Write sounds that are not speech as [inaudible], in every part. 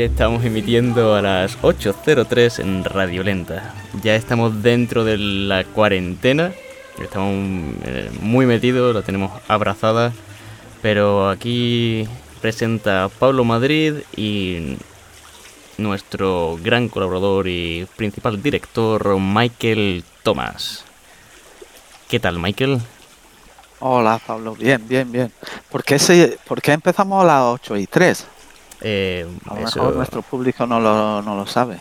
Estamos emitiendo a las 8.03 en Radio Lenta. Ya estamos dentro de la cuarentena. Estamos eh, muy metidos, la tenemos abrazada. Pero aquí presenta Pablo Madrid y nuestro gran colaborador y principal director, Michael Thomas. ¿Qué tal, Michael? Hola, Pablo. Bien, bien, bien. ¿Por qué, por qué empezamos a las 8 y 3? Eh, A lo eso- mejor nuestro público no lo, no lo sabe.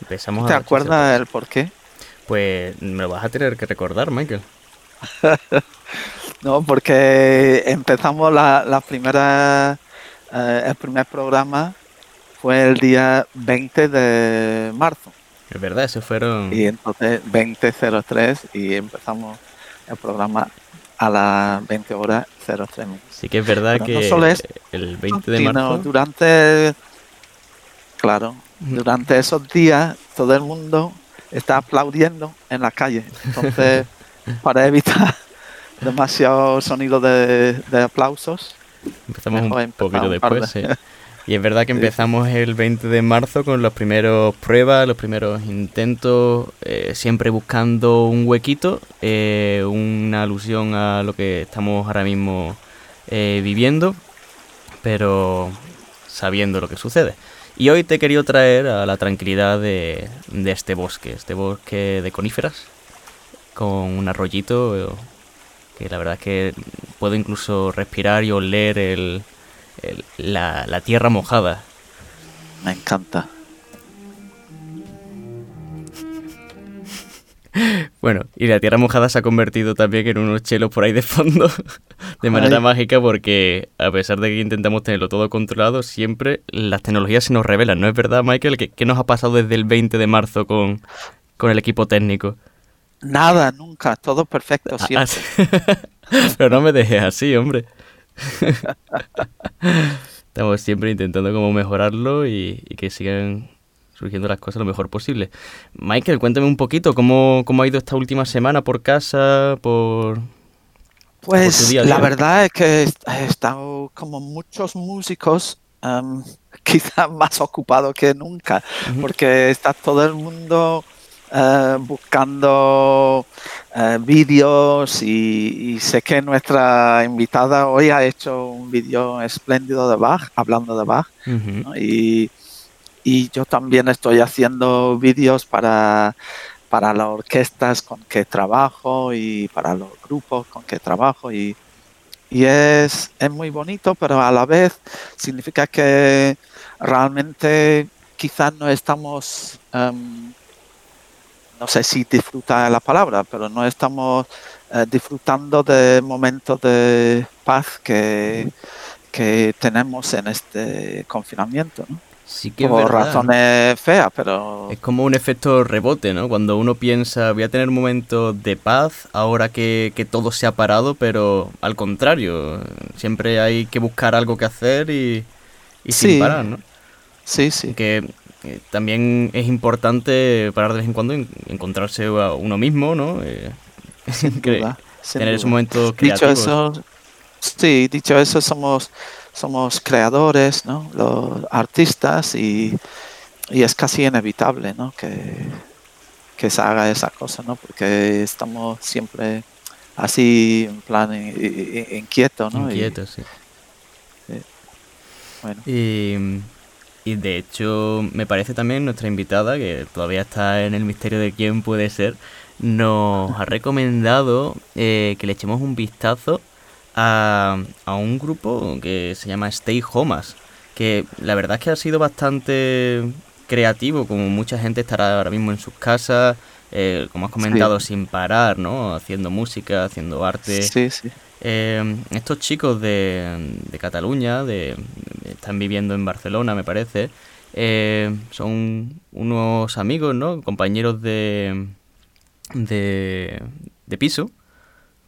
empezamos ¿Te acuerdas el por qué? Pues me lo vas a tener que recordar, Michael. [laughs] No, porque empezamos la, la primera, eh, el primer programa fue el día 20 de marzo. Es verdad, esos fueron... Y entonces 20.03 y empezamos el programa a las 20 horas 03 minutos. Sí que es verdad Pero que no solo es- el 20 de sino marzo... durante, claro, Ujú. durante esos días todo el mundo está aplaudiendo en la calle. Entonces, [laughs] para evitar demasiado sonido de, de aplausos, Empezamos mejor un poquito un par de- después, sí. [laughs] Y es verdad que empezamos el 20 de marzo con los primeros pruebas, los primeros intentos, eh, siempre buscando un huequito, eh, una alusión a lo que estamos ahora mismo eh, viviendo, pero sabiendo lo que sucede. Y hoy te he querido traer a la tranquilidad de, de este bosque, este bosque de coníferas, con un arroyito que la verdad es que puedo incluso respirar y oler el, el- la, la tierra mojada. me encanta. [laughs] Bueno, y la tierra mojada se ha convertido también en unos chelos por ahí de fondo, [laughs] de manera Ay. mágica, porque a pesar de que intentamos tenerlo todo controlado, siempre las tecnologías se nos revelan, ¿no es verdad, Michael? ¿Qué, qué nos ha pasado desde el 20 de marzo con, con el equipo técnico? Nada, nunca, todo perfecto Ah, siempre. [laughs] Pero no me dejes así, hombre. [laughs] Estamos siempre intentando como mejorarlo y, y que sigan surgiendo las cosas lo mejor posible. Michael, cuéntame un poquito cómo, cómo ha ido esta última semana por casa, por... Pues día la día. verdad es que he estado como muchos músicos, em, [laughs] quizás más ocupado que nunca, porque está todo el mundo eh, buscando eh, vídeos y, y sé que nuestra invitada hoy ha hecho un vídeo espléndido de Bach, hablando de Bach, y, y yo también estoy haciendo vídeos para, para las orquestas con que trabajo y para los grupos con que trabajo y, y es, es muy bonito, pero a la vez significa que realmente quizás no estamos, em, no sé si disfrutar la palabra, pero no estamos eh, disfrutando de momentos de paz que, que tenemos en este confinamiento. ¿no? Sí que es por razones feas, pero Es como un efecto rebote, ¿no? Cuando uno piensa, voy a tener momentos de paz ahora que, que todo se ha parado, pero al contrario, siempre hay que buscar algo que hacer y, y sin parar, ¿no? sí, sí, que eh, también es importante parar de vez en cuando en- encontrarse a uno mismo, ¿no? Eh, [laughs] sin que- duda, sin tener esos momentos Dicho creativos. eso, sí, dicho eso, somos, somos creadores, ¿no? Los artistas y, y es casi inevitable, ¿no? Que, que se haga esa cosa, ¿no? Porque estamos siempre así en plan inquieto, ¿no? Y, Inquietos, sí. bueno, Y, y de hecho, me parece también nuestra invitada, que todavía está en el misterio de quién puede ser, nos ha recomendado eh, que le echemos un vistazo a, a un grupo que se llama Stay Homas, que la verdad es que ha sido bastante creativo, como mucha gente estará ahora mismo en sus casas, eh, como has comentado, sin parar, ¿no? Haciendo música, haciendo arte. sí, sí, Eh, estos chicos de, de Cataluña, de, están viviendo en Barcelona, me parece, eh, son unos amigos, ¿no? Compañeros de, de, de piso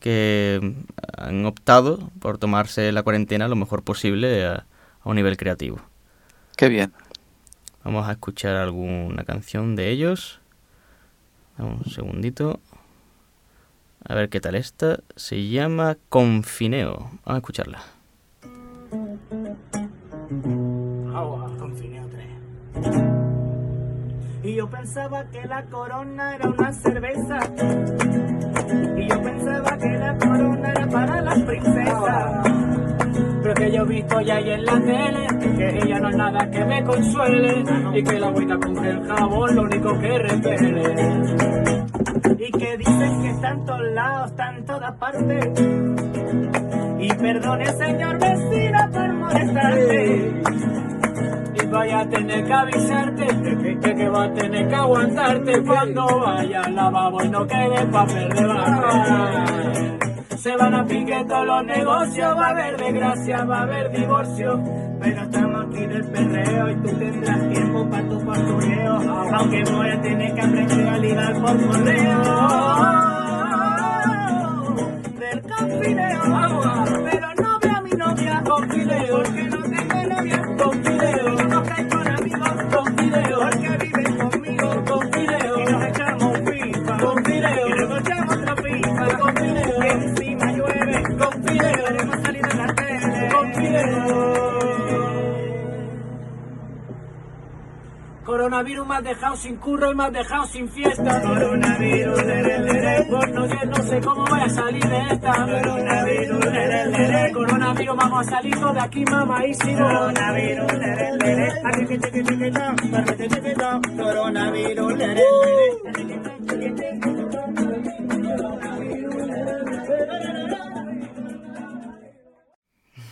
que han optado por tomarse la cuarentena lo mejor posible a, a un nivel creativo. qué bien. Vamos a escuchar alguna canción de ellos. Dame Un segundito. A ver qué tal esta. Se llama Confineo. Vamos a escucharla. Agua, confineo 3. Y yo pensaba que la corona era una cerveza. Y yo pensaba que la corona era para las princesas. Pero que yo he visto ya ahí en la tele que ella no es nada que me consuele y que la agüita con el jabón lo único que repele. Y que dicen que está todos lados, está en todas partes. Y perdone señor vecino por molestarte. Y vaya a tener que avisarte que, que, va a tener que aguantarte cuando vaya al lavabo y no quede papel de bajar. Se van a pique todos los negocios, va a haber desgracia, va a haber divorcio. Pero estamos aquí del perreo y tú tendrás tiempo para tu postureo. Aunque voy a tener que aprender a ligar por correo. Del confineo, coronavirus me dejado sin curro y me has dejado sin fiesta. Coronavirus, lere, no sé cómo voy a salir de esta. Coronavirus, lere, lere. Coronavirus, vamos a salir todos de aquí, mamá, y si Coronavirus. Coronavirus.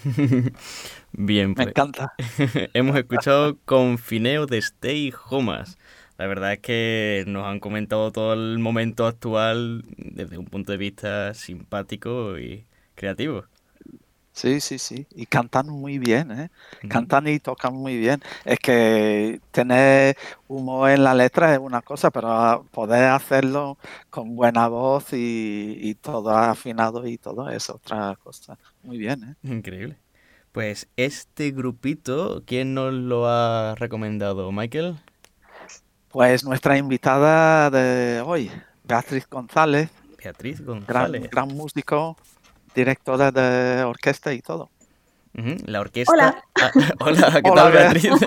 [laughs] Bien, Me pues encanta. [laughs] hemos escuchado Confineo de Stay Homas. La verdad es que nos han comentado todo el momento actual desde un punto de vista simpático y creativo. Sí, sí, sí. Y cantan muy bien, ¿eh? Cantan y tocan muy bien. Es que tener humor en la letra es una cosa, pero poder hacerlo con buena voz y, y todo afinado y todo es otra cosa. Muy bien, ¿eh? Increíble. Pues este grupito, ¿quién nos lo ha recomendado? ¿Michael? Pues nuestra invitada de hoy, Beatriz González, Beatriz González. gran músico, directora de orquesta y todo. La orquesta. Hola. [laughs] Ah, hola, ¿qué Hola, tal, Bea. Beatriz? [laughs]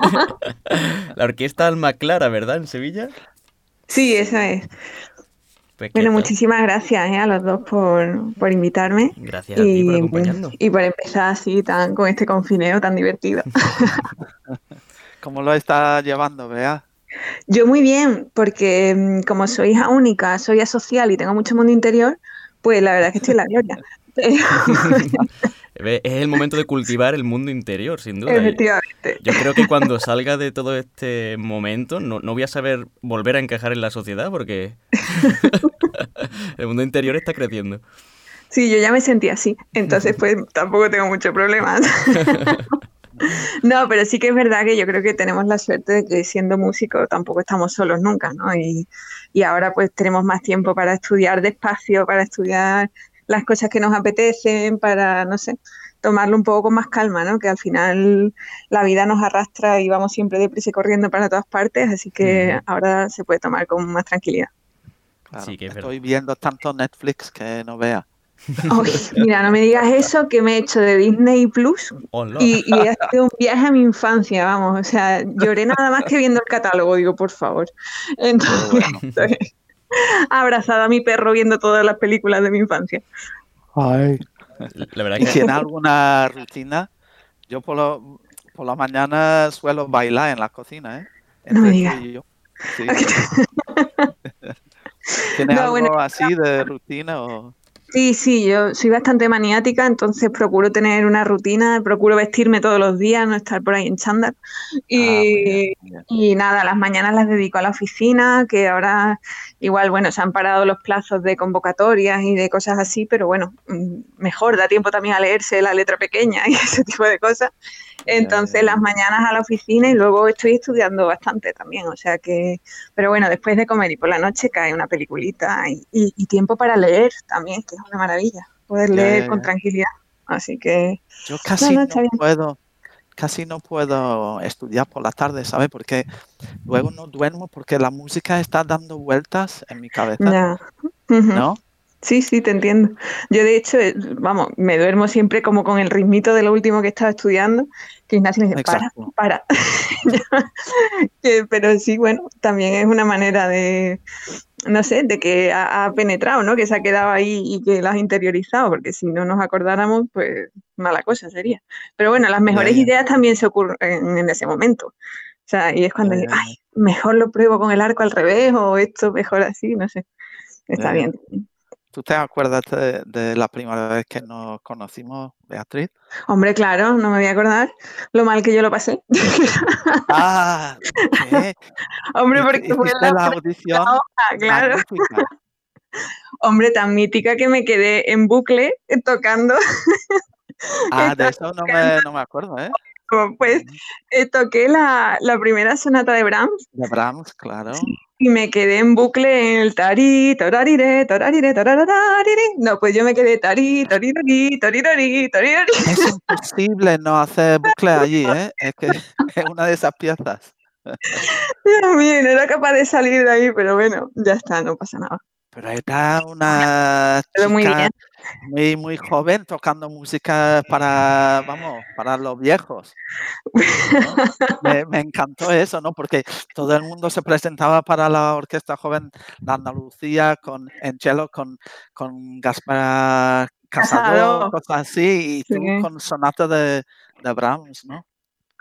[laughs] La orquesta Alma Clara, ¿verdad? En Sevilla. Sí, esa es. Pues, ¿qué Bueno, muchísimas gracias eh, a los dos por, por invitarme Gracias a ti por y, acompañarnos. y por empezar así tan con este confineo tan divertido. [laughs] ¿Cómo lo está llevando, Bea? Yo muy bien, porque mm, como soy hija única, soy asocial y tengo mucho mundo interior, pues la verdad es que estoy en la gloria. [laughs] [laughs] Es el momento de cultivar el mundo interior, sin duda. Efectivamente. Yo creo que cuando salga de todo este momento no, no voy a saber volver a encajar en la sociedad porque [laughs] el mundo interior está creciendo. Sí, yo ya me sentí así, entonces pues tampoco tengo muchos problemas. [laughs] No, pero sí que es verdad que yo creo que tenemos la suerte de que siendo músicos tampoco estamos solos nunca, ¿no? Y, y ahora pues tenemos más tiempo para estudiar despacio, para estudiar las cosas que nos apetecen, para, no sé, tomarlo un poco con más calma, ¿no? Que al final la vida nos arrastra y vamos siempre deprisa y corriendo para todas partes, así que ahora se puede tomar con más tranquilidad. Claro, Sí, que es estoy viendo tanto Netflix que no vea. [laughs] Mira, no me digas eso que me he hecho de Disney Plus. Y, y ha sido un viaje a mi infancia, vamos, o sea, lloré nada más que viendo el catálogo, digo, por favor. Entonces, abrazada a mi perro viendo todas las películas de mi infancia. La verdad ¿Y que tiene alguna rutina? Yo por, lo- por la mañana suelo bailar en la cocina, ¿eh? No me Entre tú digas. y yo. Sí. [laughs] ¿Tiene No, algo bueno, así de rutina? O... Sí, sí, yo soy bastante maniática, entonces procuro tener una rutina, procuro vestirme todos los días, no estar por ahí en chándal. Ah, Y, nada, las mañanas las dedico a la oficina, que ahora igual, bueno, se han parado los plazos de convocatorias y de cosas así, pero bueno, mm, mejor, da tiempo también a leerse la letra pequeña [laughs] y ese tipo de cosas. Entonces las mañanas a la oficina y luego estoy estudiando bastante también, o sea que, pero bueno, después de comer y por la noche cae una peliculita y, y- y tiempo para leer también, que una maravilla, poder Ya, leer ya, con tranquilidad. Así que Yo casi no, no, puedo, casi no puedo estudiar por la tarde, ¿sabes? Porque luego no duermo porque la música está dando vueltas en mi cabeza. ¿no? Sí, sí, te entiendo. Yo de hecho, eh, vamos, me duermo siempre como con el ritmito de lo último que estaba estudiando, que Ignacio me dice, para, para. [laughs] pero sí, bueno, también es una manera de, no sé, de que ha, penetrado, ¿no? Que se ha quedado ahí y que lo has interiorizado, porque si no nos acordáramos, pues mala cosa sería. Pero bueno, las mejores ideas también se ocurren en, ese momento. O sea, y es cuando digo, ay, mejor lo pruebo con el arco al revés o esto mejor así, no sé. Está bien. ¿Tú te acuerdas de, la primera vez que nos conocimos, Beatriz? Hombre, claro, no me voy a acordar lo mal que yo lo pasé. [laughs] Ah, ¿qué? Hombre, porque fue la, audición. claro. [laughs] Hombre, tan mítica que me quedé en bucle tocando. [laughs] Ah, de eso no me, no me acuerdo, ¿eh? Pues eh, toqué la, la, primera sonata de Brahms. De Brahms, claro. y me quedé en bucle en el tari, tararire, tararire, tararire. No, pues yo me quedé tari, tarirari, tarirari, tarirari. Es imposible no hacer bucle allí, ¿eh? Es que [laughs] es una de esas piezas. Dios mío, no era capaz de salir de ahí, pero bueno, ya está, no pasa nada. Pero era una chica muy, muy, muy joven tocando música para, vamos, para los viejos. me, encantó eso, ¿no? Porque todo el mundo se presentaba para la orquesta joven de Andalucía con, en cello con, con Gaspar Casado, cosas así, y tú con sonata de, de Brahms, ¿no?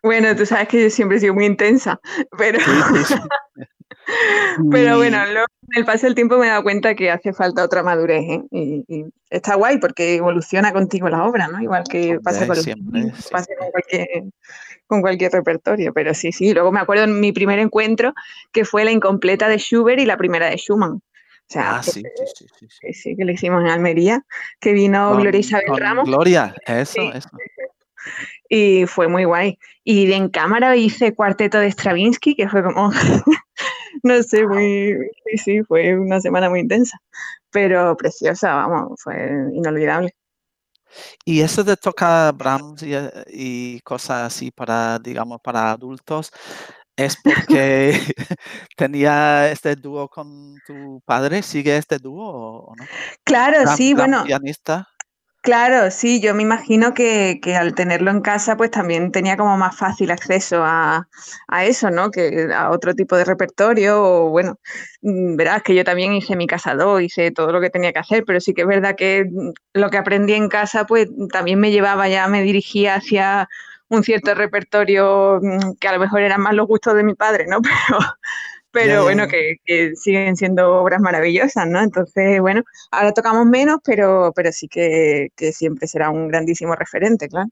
Bueno, tú sabes que yo siempre he sido muy intensa, pero... [laughs] Pero bueno, luego con el paso del tiempo me he dado cuenta que hace falta otra madurez ¿eh? y, está guay porque evoluciona contigo la obra, ¿no? Igual que pasa, con, con, cualquier, repertorio. Pero sí, sí. Luego me acuerdo en mi primer encuentro que fue la incompleta de Schubert y la primera de Schumann. O sea, ah, sí, sí, sí, sí, que le hicimos en Almería, que vino Gloria Isabel Ramos. Gloria, eso, eso y fue muy guay. Y en cámara hice cuarteto de Stravinsky, que fue como, [laughs] no sé, muy, sí, sí, fue una semana muy intensa, pero preciosa, vamos, fue inolvidable. Y eso de tocar Brahms y, cosas así para, digamos, para adultos, es porque [laughs] tenía este dúo con tu padre, ¿sigue este dúo o no? Claro, sí, bueno. Pianista. Claro, sí, yo me imagino que, al tenerlo en casa, pues también tenía como más fácil acceso a, eso, ¿no? Que a otro tipo de repertorio, o bueno, mm, verás que yo también hice mi casado, hice todo lo que tenía que hacer, pero sí que es verdad que mm, lo que aprendí en casa, pues también me llevaba ya, me dirigía hacia un cierto repertorio mm, que a lo mejor eran más los gustos de mi padre, ¿no? [laughs] Pero, pero bueno, que, siguen siendo obras maravillosas, ¿no? Entonces, bueno, ahora tocamos menos, pero, pero sí que, siempre será un grandísimo referente, claro.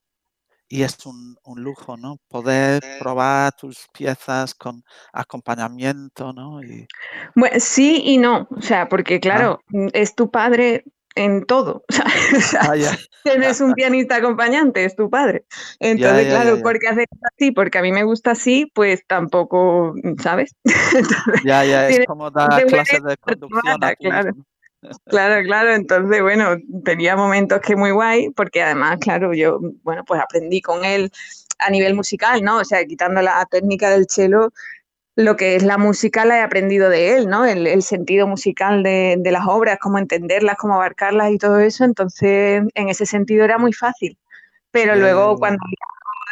Y es un, lujo, ¿no? Poder probar tus piezas con acompañamiento, ¿no? Bueno, sí y no, o sea, porque claro, es tu padre, en todo. [laughs] Ah, [laughs] tienes un pianista acompañante, es tu padre. Entonces, claro, porque haces así, porque a mí me gusta así, pues tampoco, ¿sabes? [laughs] ya, ya, es como dar clases de conducción. claro. Claro, claro, entonces, bueno, tenía momentos que muy guay, porque además, claro, yo, bueno, pues aprendí con él a nivel musical, ¿no? O sea, quitando la técnica del cello, lo que es la música la he aprendido de él, ¿no? El, sentido musical de, las obras, cómo entenderlas, cómo abarcarlas y todo eso. Entonces, en ese sentido era muy fácil. Pero luego cuando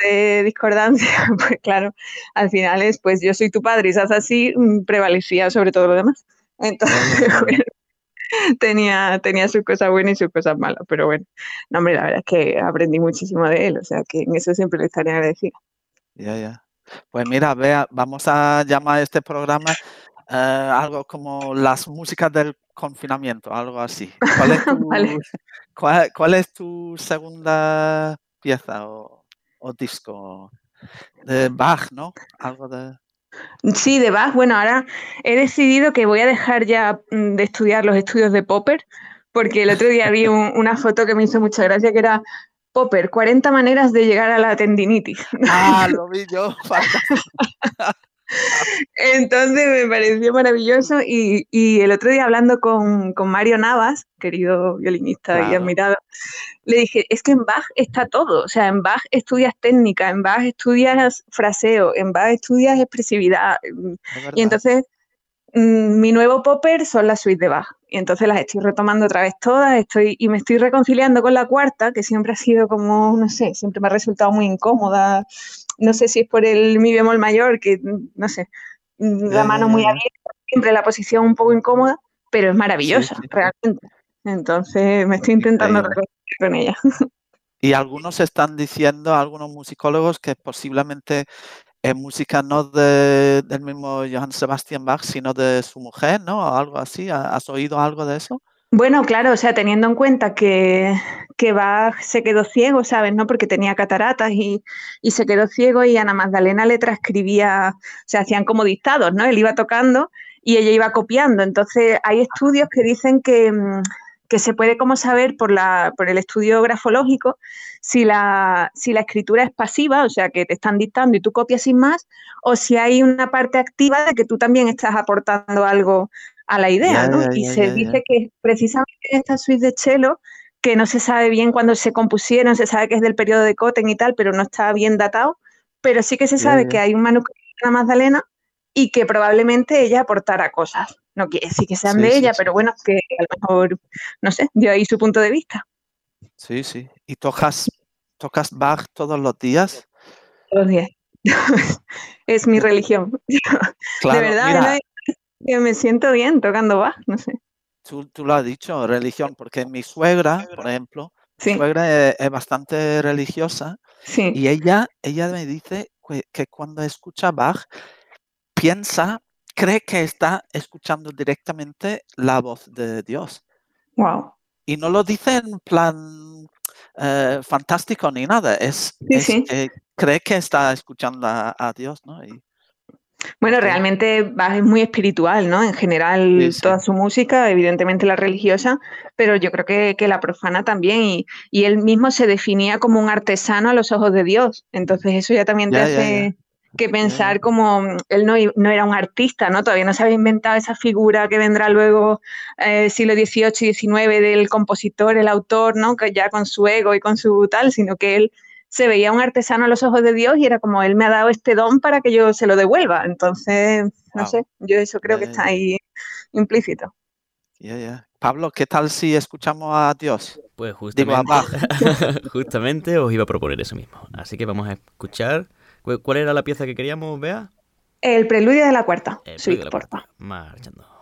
de discordancia, [laughs] pues claro, al final es, pues yo soy tu padre y se así, mm, prevalecía sobre todo lo demás. Entonces, [laughs] bueno, tenía, tenía sus cosas buenas y sus cosas malas, pero bueno, no, hombre, la verdad es que aprendí muchísimo de él, o sea que en eso siempre le estaría agradecida. Ya, ya. Pues mira, vea, vamos a llamar a este programa eh, algo como las músicas del confinamiento, algo así. ¿Cuál es [laughs] tu, segunda pieza o, disco? De Bach, ¿no? Algo de... Sí, de Bach. Bueno, ahora he decidido que voy a dejar ya mm, de estudiar los estudios de Popper, porque el otro día vi [laughs] una foto que me hizo mucha gracia, que era Popper, 40 maneras de llegar a la tendinitis. Ah, lo vi yo. [laughs] Entonces me pareció maravilloso y, el otro día hablando con, Mario Navas, querido violinista y admirado, le dije, es que en Bach está todo, o sea, en Bach estudias técnica, en Bach estudias fraseo, en Bach estudias expresividad. Y entonces mm, mi nuevo popper son las suites de Bach. Y entonces las estoy retomando otra vez todas, estoy, y me estoy reconciliando con la cuarta, que siempre ha sido como, no sé, siempre me ha resultado muy incómoda. No sé si es por el mi bemol mayor, que no sé, la mano muy abierta, siempre la posición un poco incómoda, pero es maravillosa, realmente. Entonces me estoy intentando reconciliar con ella. Y algunos están diciendo, algunos musicólogos, que posiblemente es música no de, del mismo Johann Sebastian Bach, sino de su mujer, ¿no? O algo así. ¿Has oído algo de eso? Bueno, claro, o sea, teniendo en cuenta que, que Bach se quedó ciego, ¿sabes? ¿No? Porque tenía cataratas y, y, se quedó ciego y Ana Magdalena le transcribía, se hacían como dictados, ¿no? Él iba tocando y ella iba copiando. Entonces, hay estudios que dicen que, mm, que se puede como saber por, la, por el estudio grafológico si la, si la escritura es pasiva, o sea, que te están dictando y tú copias sin más, o si hay una parte activa de que tú también estás aportando algo a la idea, ¿no? y se dice que precisamente esta suite de cello, que no se sabe bien cuándo se compusieron, se sabe que es del periodo de Cotten y tal, pero no está bien datado, pero sí que se sabe que hay un manuscrito de Magdalena y que probablemente ella aportara cosas. No quiere decir que sean de ella, pero bueno, que a lo mejor, no sé, dio ahí su punto de vista. Sí, sí. ¿Y tocas, tocas Bach todos los días? Todos los días. [laughs] es mi religión. [laughs] de verdad, que me siento bien tocando Bach, no sé. Tú, tú, lo has dicho, religión, porque mi suegra, por ejemplo, mi suegra es, bastante religiosa y ella, ella me dice que, que cuando escucha Bach piensa, cree que está escuchando directamente la voz de Dios. Wow. Y no lo dice en plan eh, fantástico ni nada, es, que cree que está escuchando a, Dios, ¿no? bueno, realmente es muy espiritual, ¿no? En general, toda su música, evidentemente la religiosa, pero yo creo que, la profana también. Y, él mismo se definía como un artesano a los ojos de Dios. Entonces, eso ya también te hace que pensar como mm, él no, no, era un artista, ¿no? Todavía no se había inventado esa figura que vendrá luego eh, siglo XVIII y XIX del compositor, el autor, ¿no? Que ya con su ego y con su tal, sino que él se veía un artesano a los ojos de Dios y era como él me ha dado este don para que yo se lo devuelva. Entonces, no sé, yo eso creo que está ahí implícito. Pablo, ¿qué tal si escuchamos a Dios? Pues justamente, [laughs] justamente os iba a proponer eso mismo. Así que vamos a escuchar ¿Cuál era la pieza que queríamos, Bea? El preludio de la cuarta. El preludio de la cuarta. Marchando.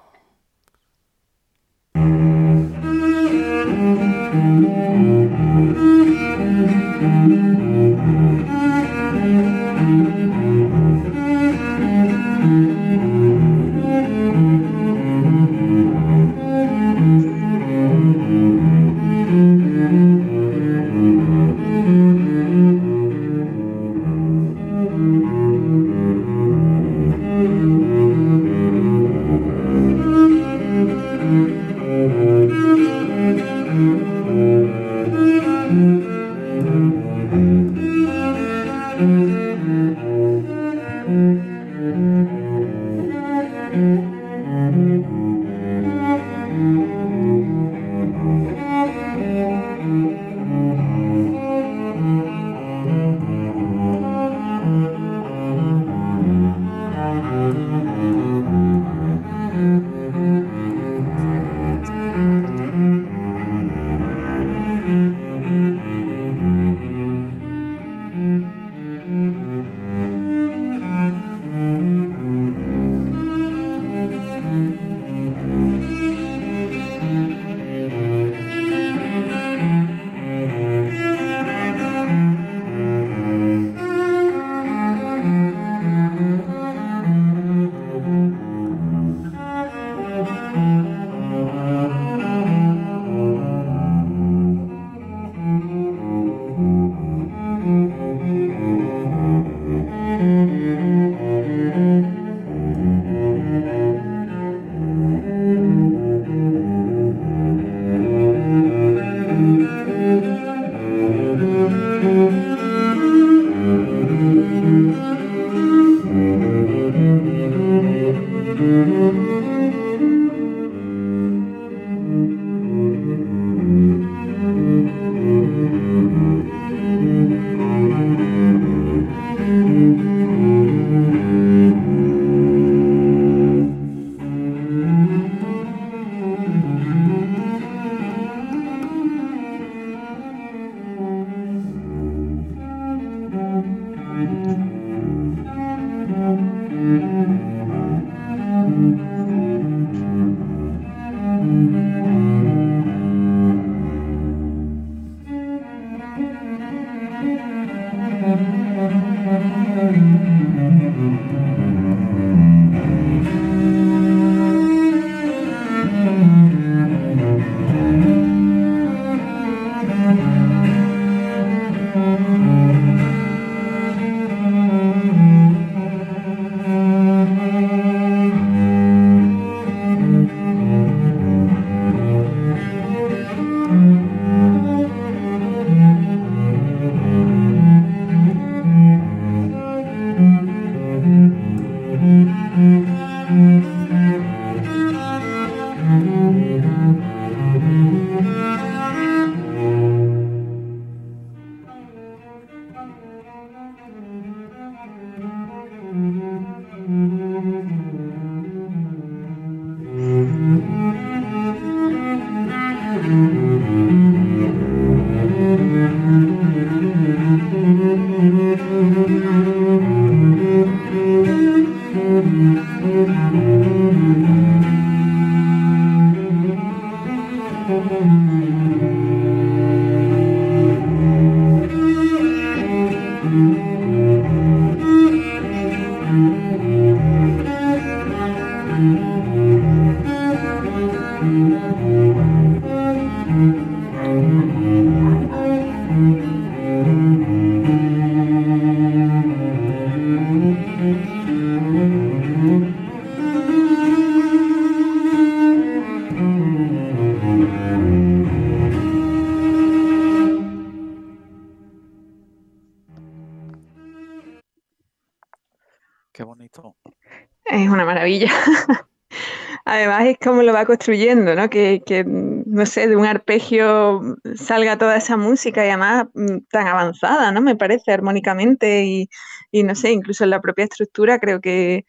Como lo va construyendo, ¿no? Que, no sé, de un arpegio salga toda esa música y además mm, tan avanzada, ¿no? Me parece armónicamente y, y no sé, incluso en la propia estructura creo que,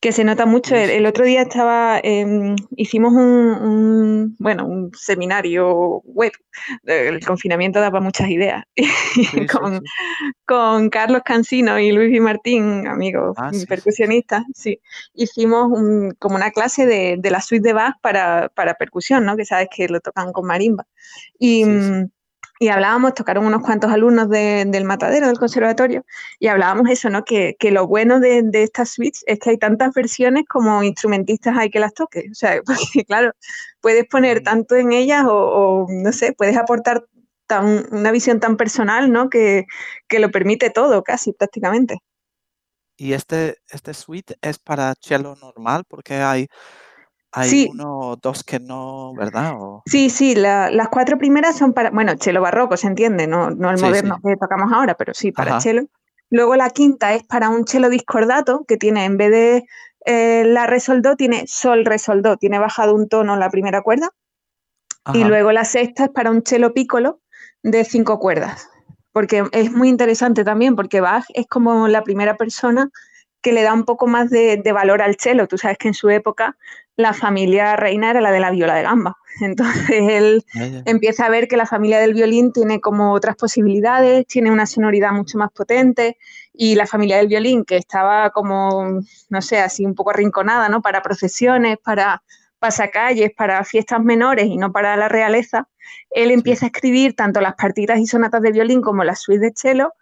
que se nota mucho. El, otro día estaba, em, hicimos un, bueno, un seminario web. El confinamiento daba muchas ideas. [laughs] con, Carlos Cansino y Luis y Martín, amigos ah, percusionistas, sí. Hicimos como una clase de, la suite de Bach para, para, percusión, ¿no? Que sabes que lo tocan con marimba. Y mm, y hablábamos, tocaron unos cuantos alumnos del matadero del conservatorio y hablábamos eso, ¿no? Que, lo bueno de, estas suites es que hay tantas versiones como instrumentistas hay que las toques. O sea, [laughs] porque claro, puedes poner tanto en ellas o, no sé, puedes aportar tan, una visión tan personal, ¿no? Que, que lo permite todo, casi prácticamente. Y este, este suite es para cello normal porque hay hay uno o dos que no, ¿verdad? Sí, sí, las cuatro primeras son para, bueno, chelo barroco, se entiende, no, no el moderno que tocamos ahora, pero sí, para chelo. Luego la quinta es para un chelo discordato, que tiene, en vez de eh, la resoldó, tiene sol resoldó, tiene bajado un tono la primera cuerda. Y luego la sexta es para un chelo piccolo de cinco cuerdas. Porque es muy interesante también, porque Bach es como la primera persona que le da un poco más de, valor al chelo. Tú sabes que en su época la familia reina era la de la viola de gamba. [laughs] Entonces él empieza a ver que la familia del violín tiene como otras posibilidades, tiene una sonoridad mucho más potente y la familia del violín que estaba como, no sé, así un poco arrinconada, ¿no? Para procesiones, para pasacalles, para fiestas menores y no para la realeza, él empieza a escribir tanto las partidas y sonatas de violín como las suites de cello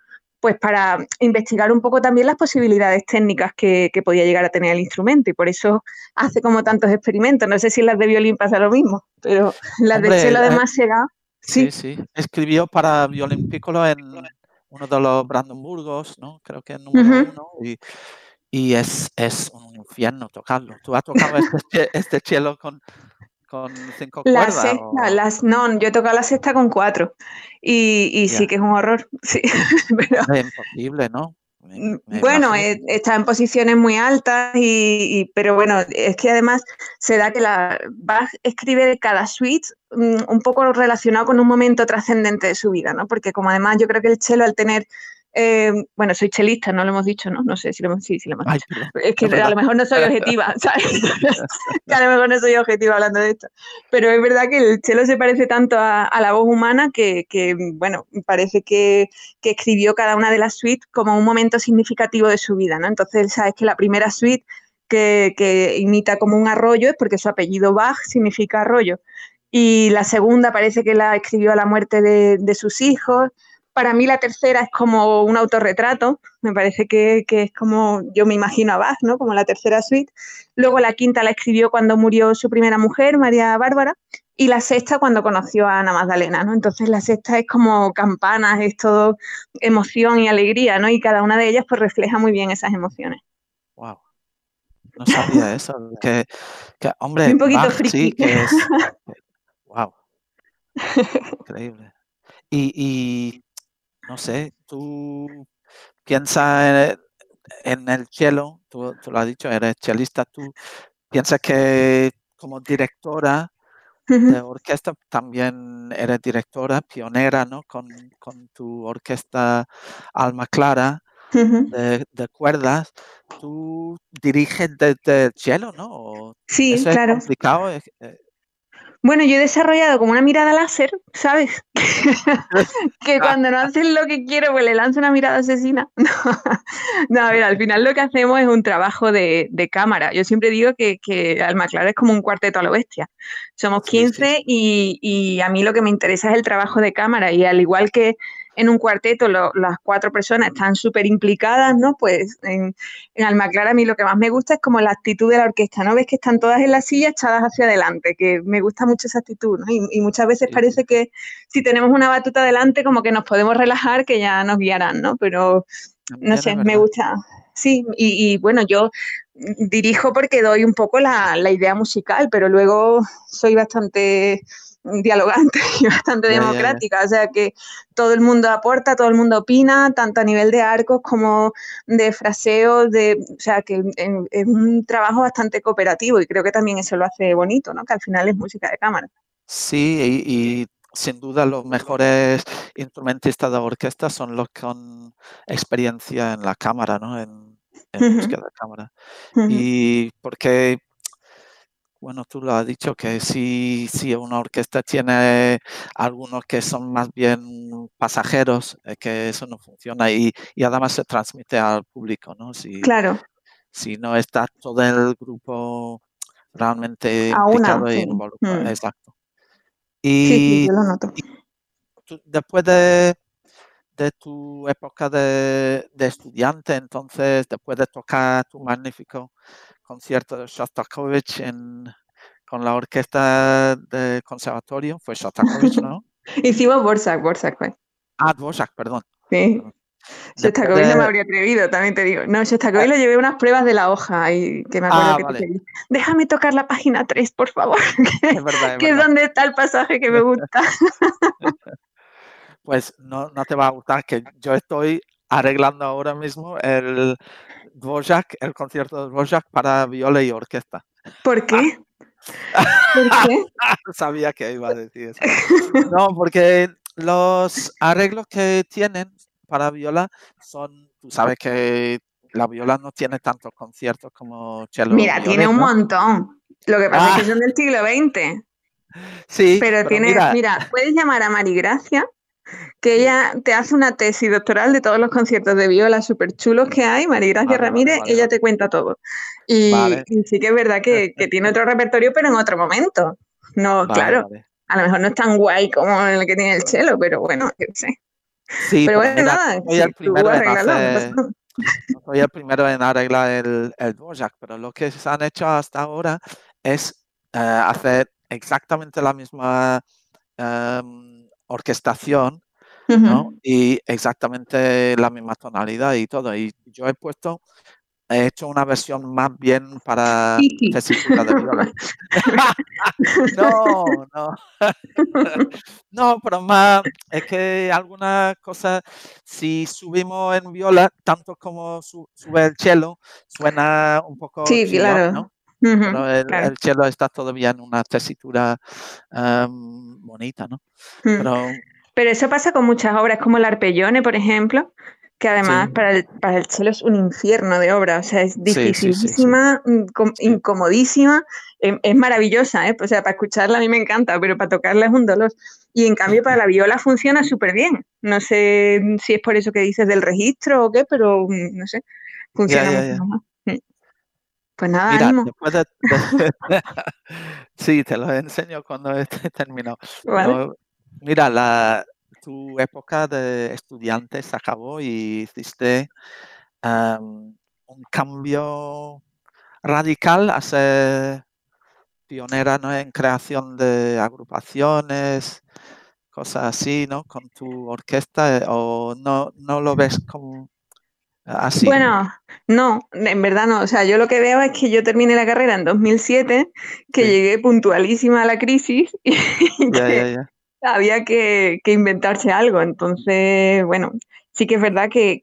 pues para investigar un poco también las posibilidades técnicas que, podía llegar a tener el instrumento y por eso hace como tantos experimentos. No sé si las de violín pasa lo mismo, pero las de cello además se da. Sí. sí, Escribió para violín piccolo en uno de los Brandenburgos, ¿no? Creo que en número uno. Y, es, es un infierno tocarlo. ¿Tú has tocado este, [laughs] este cello con, con cinco la cuerdas? Sexta, las, no, yo he tocado la sexta con cuatro. Y, sí que es un horror. [laughs] Sí. [laughs] Es imposible, ¿no? Mm, bueno, eh, está en posiciones muy altas, y, pero bueno, es que además se da que la Bach escribe cada suite mm, un poco relacionado con un momento trascendente de su vida, ¿no? Porque como además yo creo que el chelo al tener eh, bueno, soy chelista, no lo hemos dicho, ¿no? No sé si lo hemos, sí, sí lo hemos dicho. es que a lo mejor no soy objetiva, [laughs] ¿sabes? que a lo mejor no soy objetiva hablando de esto. Pero es verdad que el chelo se parece tanto a, la voz humana que, bueno, parece que, escribió cada una de las suites como un momento significativo de su vida, ¿no? Entonces, sabes que la primera suite que, imita como un arroyo es porque su apellido Bach significa arroyo. Y la segunda parece que la escribió a la muerte de, de sus hijos para mí la tercera es como un autorretrato, me parece que, es como yo me imagino a Bach, ¿no? Como la tercera suite. Luego la quinta la escribió cuando murió su primera mujer, María Bárbara, y la sexta cuando conoció a Ana Magdalena, ¿no? Entonces la sexta es como campanas, es todo emoción y alegría, ¿no? Y cada una de ellas pues refleja muy bien esas emociones. Wow. No sabía [laughs] eso. Que, hombre, un poquito Sí, que es, [laughs] wow. [laughs] Increíble. y no sé, tú piensas en, el cielo, tú, lo has dicho, eres chelista, tú piensas que como directora de orquesta también eres directora, pionera, ¿no? Con, tu orquesta Alma Clara de, cuerdas, tú diriges desde el cielo, ¿no? Sí, Eso claro. Es complicado. Bueno, yo he desarrollado como una mirada láser, ¿sabes? [laughs] que cuando no hacen lo que quiero, pues le lanzo una mirada asesina. [laughs] no, a ver, al final lo que hacemos es un trabajo de, cámara. Yo siempre digo que, que Alma Clara es como un cuarteto a lo bestia. Somos 15 Y, y a mí lo que me interesa es el trabajo de cámara y al igual que en un cuarteto las cuatro personas están súper implicadas, ¿no? Pues en, en Alma Clara a mí lo que más me gusta es como la actitud de la orquesta, ¿no? Ves que están todas en la silla echadas hacia adelante, que me gusta mucho esa actitud, ¿no? Y, muchas veces parece que si tenemos una batuta delante como que nos podemos relajar, que ya nos guiarán, ¿no? Pero no sé, me gusta. Sí, y, bueno, yo dirijo porque doy un poco la, la idea musical, pero luego soy bastante dialogante [laughs] y bastante democrática, o sea que todo el mundo aporta, todo el mundo opina, tanto a nivel de arcos como de fraseos, de, o sea que es un trabajo bastante cooperativo y creo que también eso lo hace bonito, ¿no? que al final es música de cámara. Sí, y, sin duda los mejores instrumentistas de orquesta son los con experiencia en la cámara, ¿no? En, música de cámara. Y porque bueno, tú lo has dicho que si, si una orquesta tiene algunos que son más bien pasajeros, que eso no funciona y, además se transmite al público, ¿no? Si, claro. Si no está todo el grupo realmente implicado y involucrado. Mm. Exacto. Y, sí, yo lo noto. después de, de, tu época de, de estudiante, entonces, después de tocar tu magnífico concierto de Shostakovich en, con la orquesta del conservatorio. Fue Shostakovich, [laughs] ¿no? Hicimos Borsak, Borsak fue. Ah, Borsak, perdón. Sí. Shostakovich no me habría atrevido, también te digo. No, Shostakovich ah. le llevé unas pruebas de la hoja y que me acuerdo ah, que te pedí. Déjame tocar la página 3, por favor. [laughs] que es, verdad, es, que es donde está el pasaje que me gusta. [laughs] pues no, no te va a gustar, que yo estoy arreglando ahora mismo el Dvorak, el concierto de Dvorak para viola y orquesta. ¿Por qué? ¿Por qué? [laughs] Sabía que iba a decir eso. No, porque los arreglos que tienen para viola son, tú sabes que la viola no tiene tantos conciertos como cello. Mira, tiene un montón. Lo que pasa es que ah. son del siglo XX. Sí. Pero, tiene, mira, puedes llamar a Marigracia que ella te hace una tesis doctoral de todos los conciertos de viola súper chulos que hay, María Gracia Ramírez, ella te cuenta todo. Y, sí que es verdad que, tiene otro repertorio, pero en otro momento. No, claro, a lo mejor no es tan guay como el que tiene el chelo, pero bueno, yo sé. Sí, pero bueno, nada, soy el primero en hacer, soy el primero en arreglar el, el pero lo que se han hecho hasta ahora es eh, hacer exactamente la misma em, orquestación y exactamente la misma tonalidad y todo. Y yo he puesto, he hecho una versión más bien para tesitura de viola. [laughs] no, no. [laughs] no, pero más es que algunas cosas, si subimos en viola, tanto como sube el cello, suena un poco. Sí, claro. ¿no? El, cello está todavía en una tesitura bonita, ¿no? Pero pero eso pasa con muchas obras, como el Arpellone, por ejemplo, que además para, el, para el cello es un infierno de obra, o sea, es dificilísima, incomodísima, em, es, maravillosa, ¿eh? o sea, para escucharla a mí me encanta, pero para tocarla es un dolor. Y en cambio para la viola funciona súper bien. No sé si es por eso que dices del registro o qué, pero mm, no sé, funciona mm. Pues nada, ánimo. [laughs] sí, te lo enseño cuando esté [laughs] terminado. Mira, la, tu época de estudiante se acabó y hiciste un cambio radical a ser pionera ¿no? en creación de agrupaciones, cosas así, ¿no? Con tu orquesta, o no, no lo ves como así. Bueno, no, en verdad no. O sea, yo lo que veo es que yo terminé la carrera en 2007, que llegué puntualísima a la crisis [laughs] y ya, ya, ya había que, inventarse algo. Entonces, bueno, sí que es verdad que,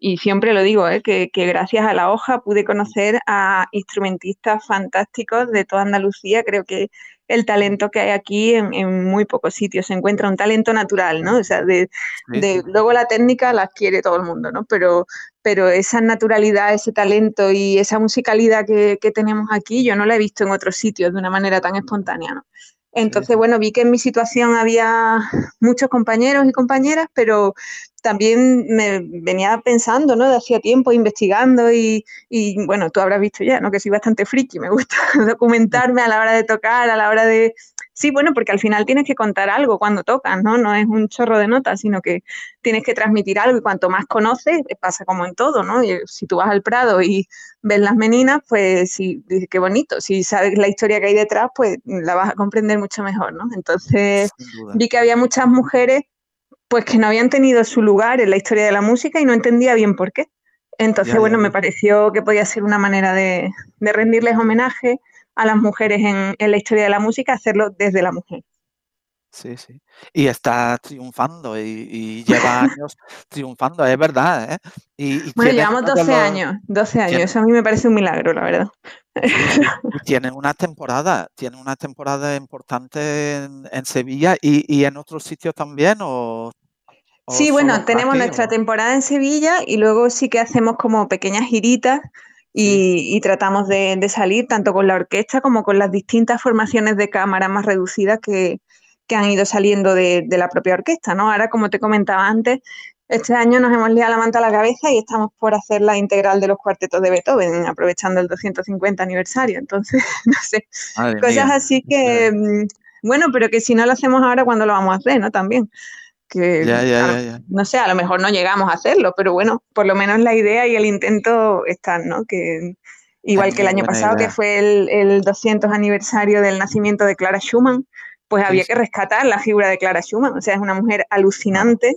y siempre lo digo, ¿eh? que, gracias a la hoja pude conocer a instrumentistas fantásticos de toda Andalucía. Creo que el talento que hay aquí en, muy pocos sitios se encuentra un talento natural, ¿no? O sea, de, luego la técnica la quiere todo el mundo, ¿no? Pero, pero esa naturalidad, ese talento y esa musicalidad que, que tenemos aquí, yo no la he visto en otros sitios de una manera tan espontánea, ¿no? Entonces, bueno, vi que en mi situación había muchos compañeros y compañeras, pero también me venía pensando, ¿no? De hacía tiempo, investigando y, bueno, tú habrás visto ya, ¿no? Que soy bastante friki, me gusta [laughs] documentarme a la hora de tocar, a la hora de Sí, bueno, porque al final tienes que contar algo cuando tocas, ¿no? No es un chorro de notas, sino que tienes que transmitir algo y cuanto más conoces, eh, pasa como en todo, ¿no? Y si tú vas al Prado y ves las meninas, pues sí, qué bonito. Si sabes la historia que hay detrás, pues la vas a comprender mucho mejor, ¿no? Entonces vi que había muchas mujeres pues que no habían tenido su lugar en la historia de la música y no entendía bien por qué. Entonces, bueno, me pareció que podía ser una manera de, rendirles homenaje a las mujeres en, la historia de la música, hacerlo desde la mujer. Sí, sí. Y está triunfando y, lleva [laughs] años triunfando, es verdad. ¿eh? Y, bueno, llevamos 12 años, 12 años, eso a mí me parece un milagro, la verdad. [laughs] tienen una temporada, tienen una temporada importante en, Sevilla y, en otros sitios también, o Sí, bueno, tenemos nuestra temporada en Sevilla y luego sí que hacemos como pequeñas giritas y, tratamos de, salir tanto con la orquesta como con las distintas formaciones de cámara más reducidas que, han ido saliendo de, la propia orquesta, ¿no? Ahora, como te comentaba antes, este año nos hemos liado la manta a la cabeza y estamos por hacer la integral de los cuartetos de Beethoven, aprovechando el 250 aniversario. Entonces, [laughs] no sé, cosas así que, mm, bueno, pero que si no lo hacemos ahora, ¿cuándo lo vamos a hacer, no? También que no sé, a lo mejor no llegamos a hacerlo, pero bueno, por lo menos la idea y el intento están, ¿no? Que igual que el año pasado, que fue el, el, 200 aniversario del nacimiento de Clara Schumann, pues había que rescatar la figura de Clara Schumann, o sea, es una mujer alucinante.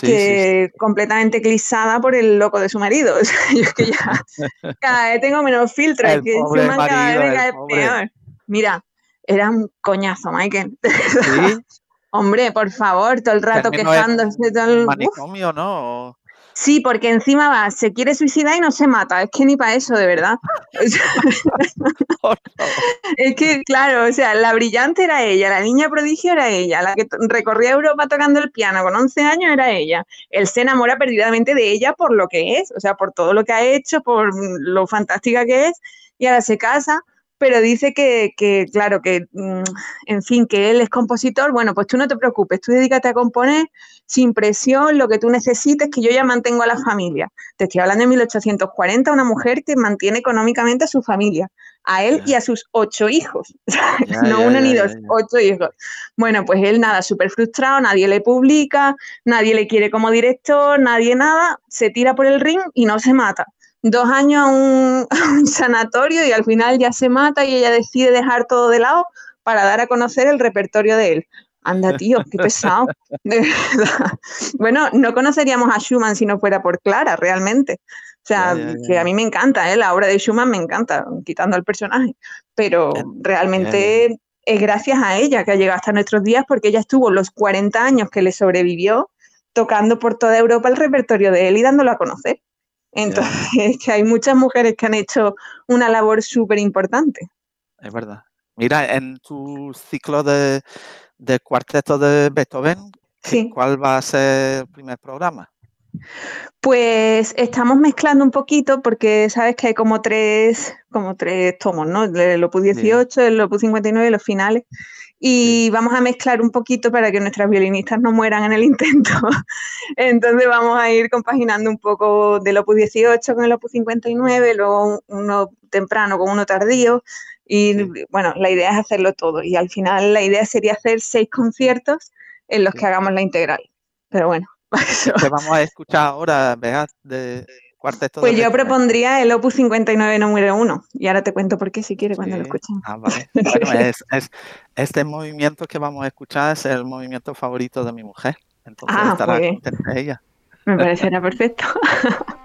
que completamente eclipsada por el loco de su marido. [laughs] O sea, yo es que ya [laughs] cada vez tengo menos filtros, que Schumann cada vez me peor. Mira, era un coñazo, Michael. [laughs] ¿Sí? Hombre, por favor, todo el rato quejándose. Todo el... Manicomio, ¿no? Sí, porque encima va, se quiere suicidar y no se mata. Es que ni para eso, de verdad. [laughs] es que, claro, o sea, la brillante era ella, la niña prodigio era ella, la que recorría Europa tocando el piano con 11 años era ella. Él se enamora perdidamente de ella por lo que es, o sea, por todo lo que ha hecho, por lo fantástica que es, y ahora se casa pero dice que, claro, que, mm, en fin, que él es compositor, bueno, pues tú no te preocupes, tú dedícate a componer sin presión, lo que tú necesites, que yo ya mantengo a la familia. Te estoy hablando de 1840, una mujer que mantiene económicamente a su familia, a él y a sus ocho hijos, [laughs] no uno ni dos, ocho hijos. Bueno, pues él nada, súper frustrado, nadie le publica, nadie le quiere como director, nadie nada, se tira por el ring y no se mata dos años [laughs] a un, sanatorio y al final ya se mata y ella decide dejar todo de lado para dar a conocer el repertorio de él. Anda, tío, qué pesado. [laughs] De verdad. Bueno, no conoceríamos a Schumann si no fuera por Clara, realmente. O sea, que a mí me encanta, ¿eh? la obra de Schumann me encanta, quitando al personaje. Pero realmente es gracias a ella que ha llegado hasta nuestros días porque ella estuvo los 40 años que le sobrevivió tocando por toda Europa el repertorio de él y dándolo a conocer. Entonces, es [laughs] que hay muchas mujeres que han hecho una labor súper importante. Es verdad. Mira, en tu ciclo de, de cuarteto de Beethoven, ¿cuál va a ser el primer programa? Pues estamos mezclando un poquito porque sabes que hay como tres, como tres tomos, ¿no? El Opus 18, el Opus 59 y los finales y vamos a mezclar un poquito para que nuestras violinistas no mueran en el intento. [laughs] Entonces vamos a ir compaginando un poco del Opus 18 con el Opus 59, luego uno temprano con uno tardío. Y bueno, la idea es hacerlo todo. Y al final la idea sería hacer seis conciertos en los que hagamos la integral. Pero bueno. [laughs] ¿Qué vamos a escuchar ahora, Beat, de, pues yo propondría el Opus 59 número 1 y ahora te cuento por qué si quieres cuando lo escuchen. Ah, vale. Bueno, [laughs] es, este movimiento que vamos a escuchar es el movimiento favorito de mi mujer. Entonces ah, estará pues, contenta ella. Me parecerá perfecto. [laughs]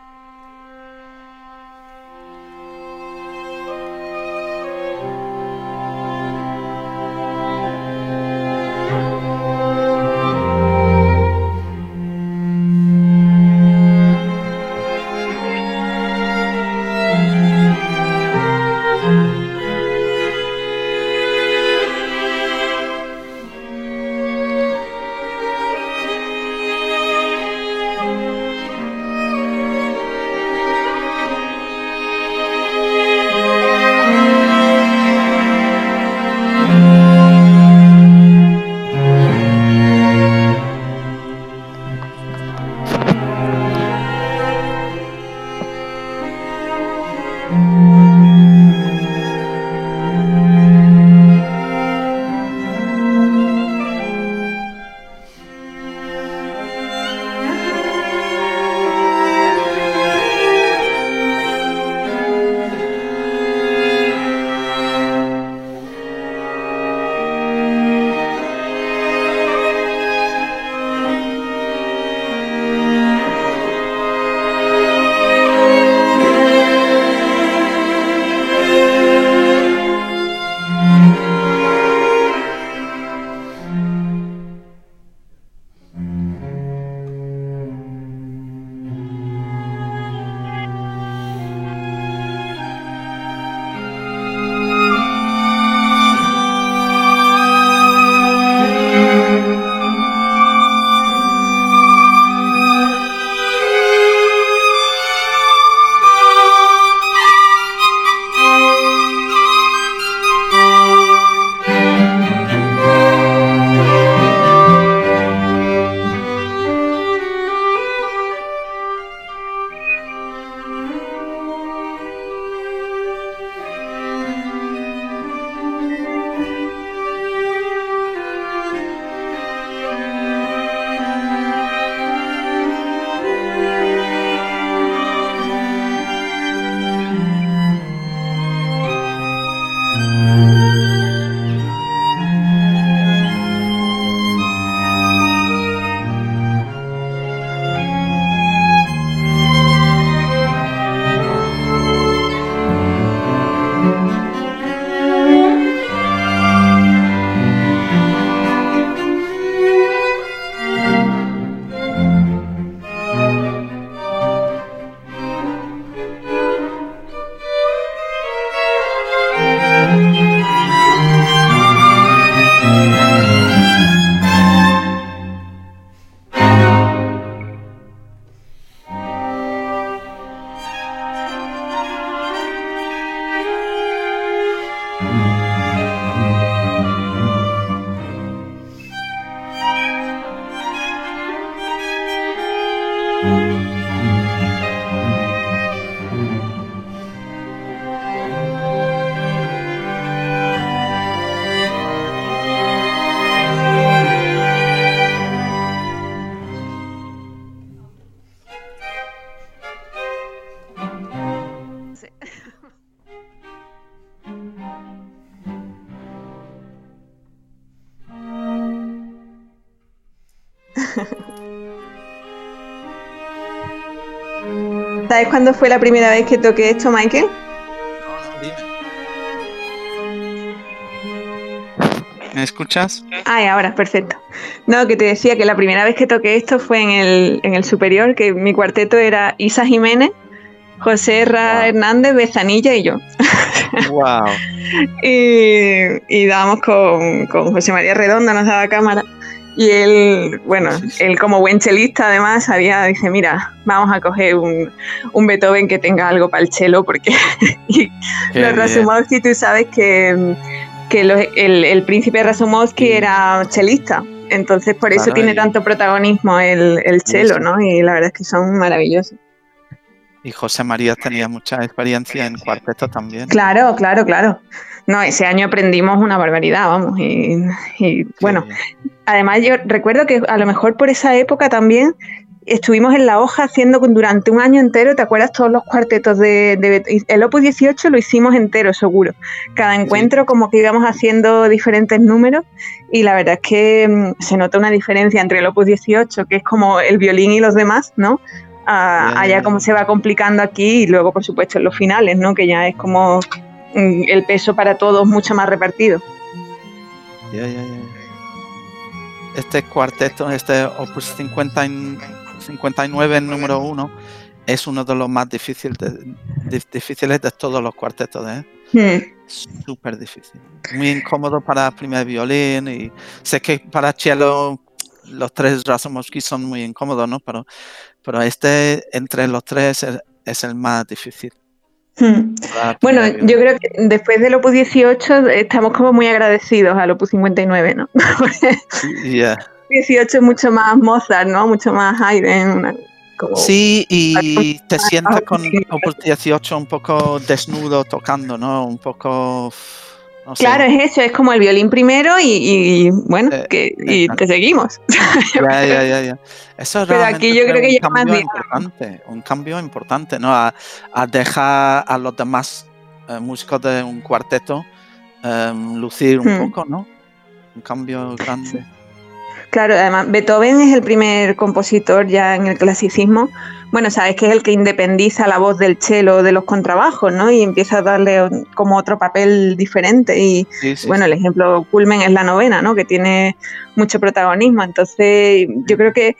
¿Sabes cuándo fue la primera vez que toqué esto, Michael? No, no, dime. ¿Me escuchas? Ah, y ahora, perfecto. No, que te decía que la primera vez que toqué esto fue en el, en el superior, que mi cuarteto era Isa Jiménez, José Ra Wow. Hernández, Bezanilla y yo. Wow. [laughs] y, y dábamos con, con José María Redonda, nos daba cámara. Y él, bueno, Sí, sí. él como buen chelista además sabía, dice, mira, vamos a coger un, un Beethoven que tenga algo para el chelo, porque [laughs] los bien. Rasumovsky, tú sabes que, que los- el, el príncipe Rasumovsky Sí. era chelista, entonces por eso Claro, tiene y- tanto protagonismo el, el chelo. ¿no? Y la verdad es que son maravillosos. Y José María tenía mucha experiencia en cuarteto también. Claro, claro, claro. No, ese año aprendimos una barbaridad, vamos, y, bueno. Además, yo recuerdo que a lo mejor por esa época también estuvimos en la hoja haciendo durante un año entero, ¿te acuerdas? Todos los cuartetos de, de- el Opus 18 lo hicimos entero, seguro. Cada encuentro como que íbamos haciendo diferentes números y la verdad es que mm, se nota una diferencia entre el Opus 18, que es como el violín y los demás, ¿no? A, Ya, allá como se va complicando aquí y luego, por supuesto, en los finales, ¿no? Que ya es como el peso para todos mucho más repartido. Ya, ya, ya, ya. Este cuarteto, este Opus 50 y- 59 número uno, es uno de los más difíciles de, dif- difíciles de todos los cuartetos. ¿eh? Mm. Súper difícil. Muy incómodo para primer violín y sé que para cello los tres Razumovsky son muy incómodos, ¿no? Pero, pero este entre los tres es, es el más difícil. Mm. para Bueno, yo creo que después del Opus 18 estamos como muy agradecidos al Opus 59, ¿no? [laughs] Yeah. 18 es mucho más Mozart, ¿no? Mucho más Haydn. como- Sí, y te sientes con sí. Opus 18 un poco desnudo tocando, ¿no? Un poco. No sé. Claro, es eso, es como el violín primero y, y, bueno, Eh, que, y te seguimos. [laughs] Ya, ya, ya, ya. Eso Pero aquí yo creo que ya más importante, un cambio importante, ¿no? A, a dejar a los demás eh, músicos de un cuarteto em, lucir un Hmm. poco, ¿no? Un cambio grande. Claro, además, Beethoven es el primer compositor ya en el clasicismo. Bueno, sabes que es el que independiza la voz del cello de los contrabajos, ¿no? Y empieza a darle como otro papel diferente. Y, Sí, sí, bueno, el ejemplo culmen es la novena, ¿no? Que tiene mucho protagonismo. Entonces, yo creo que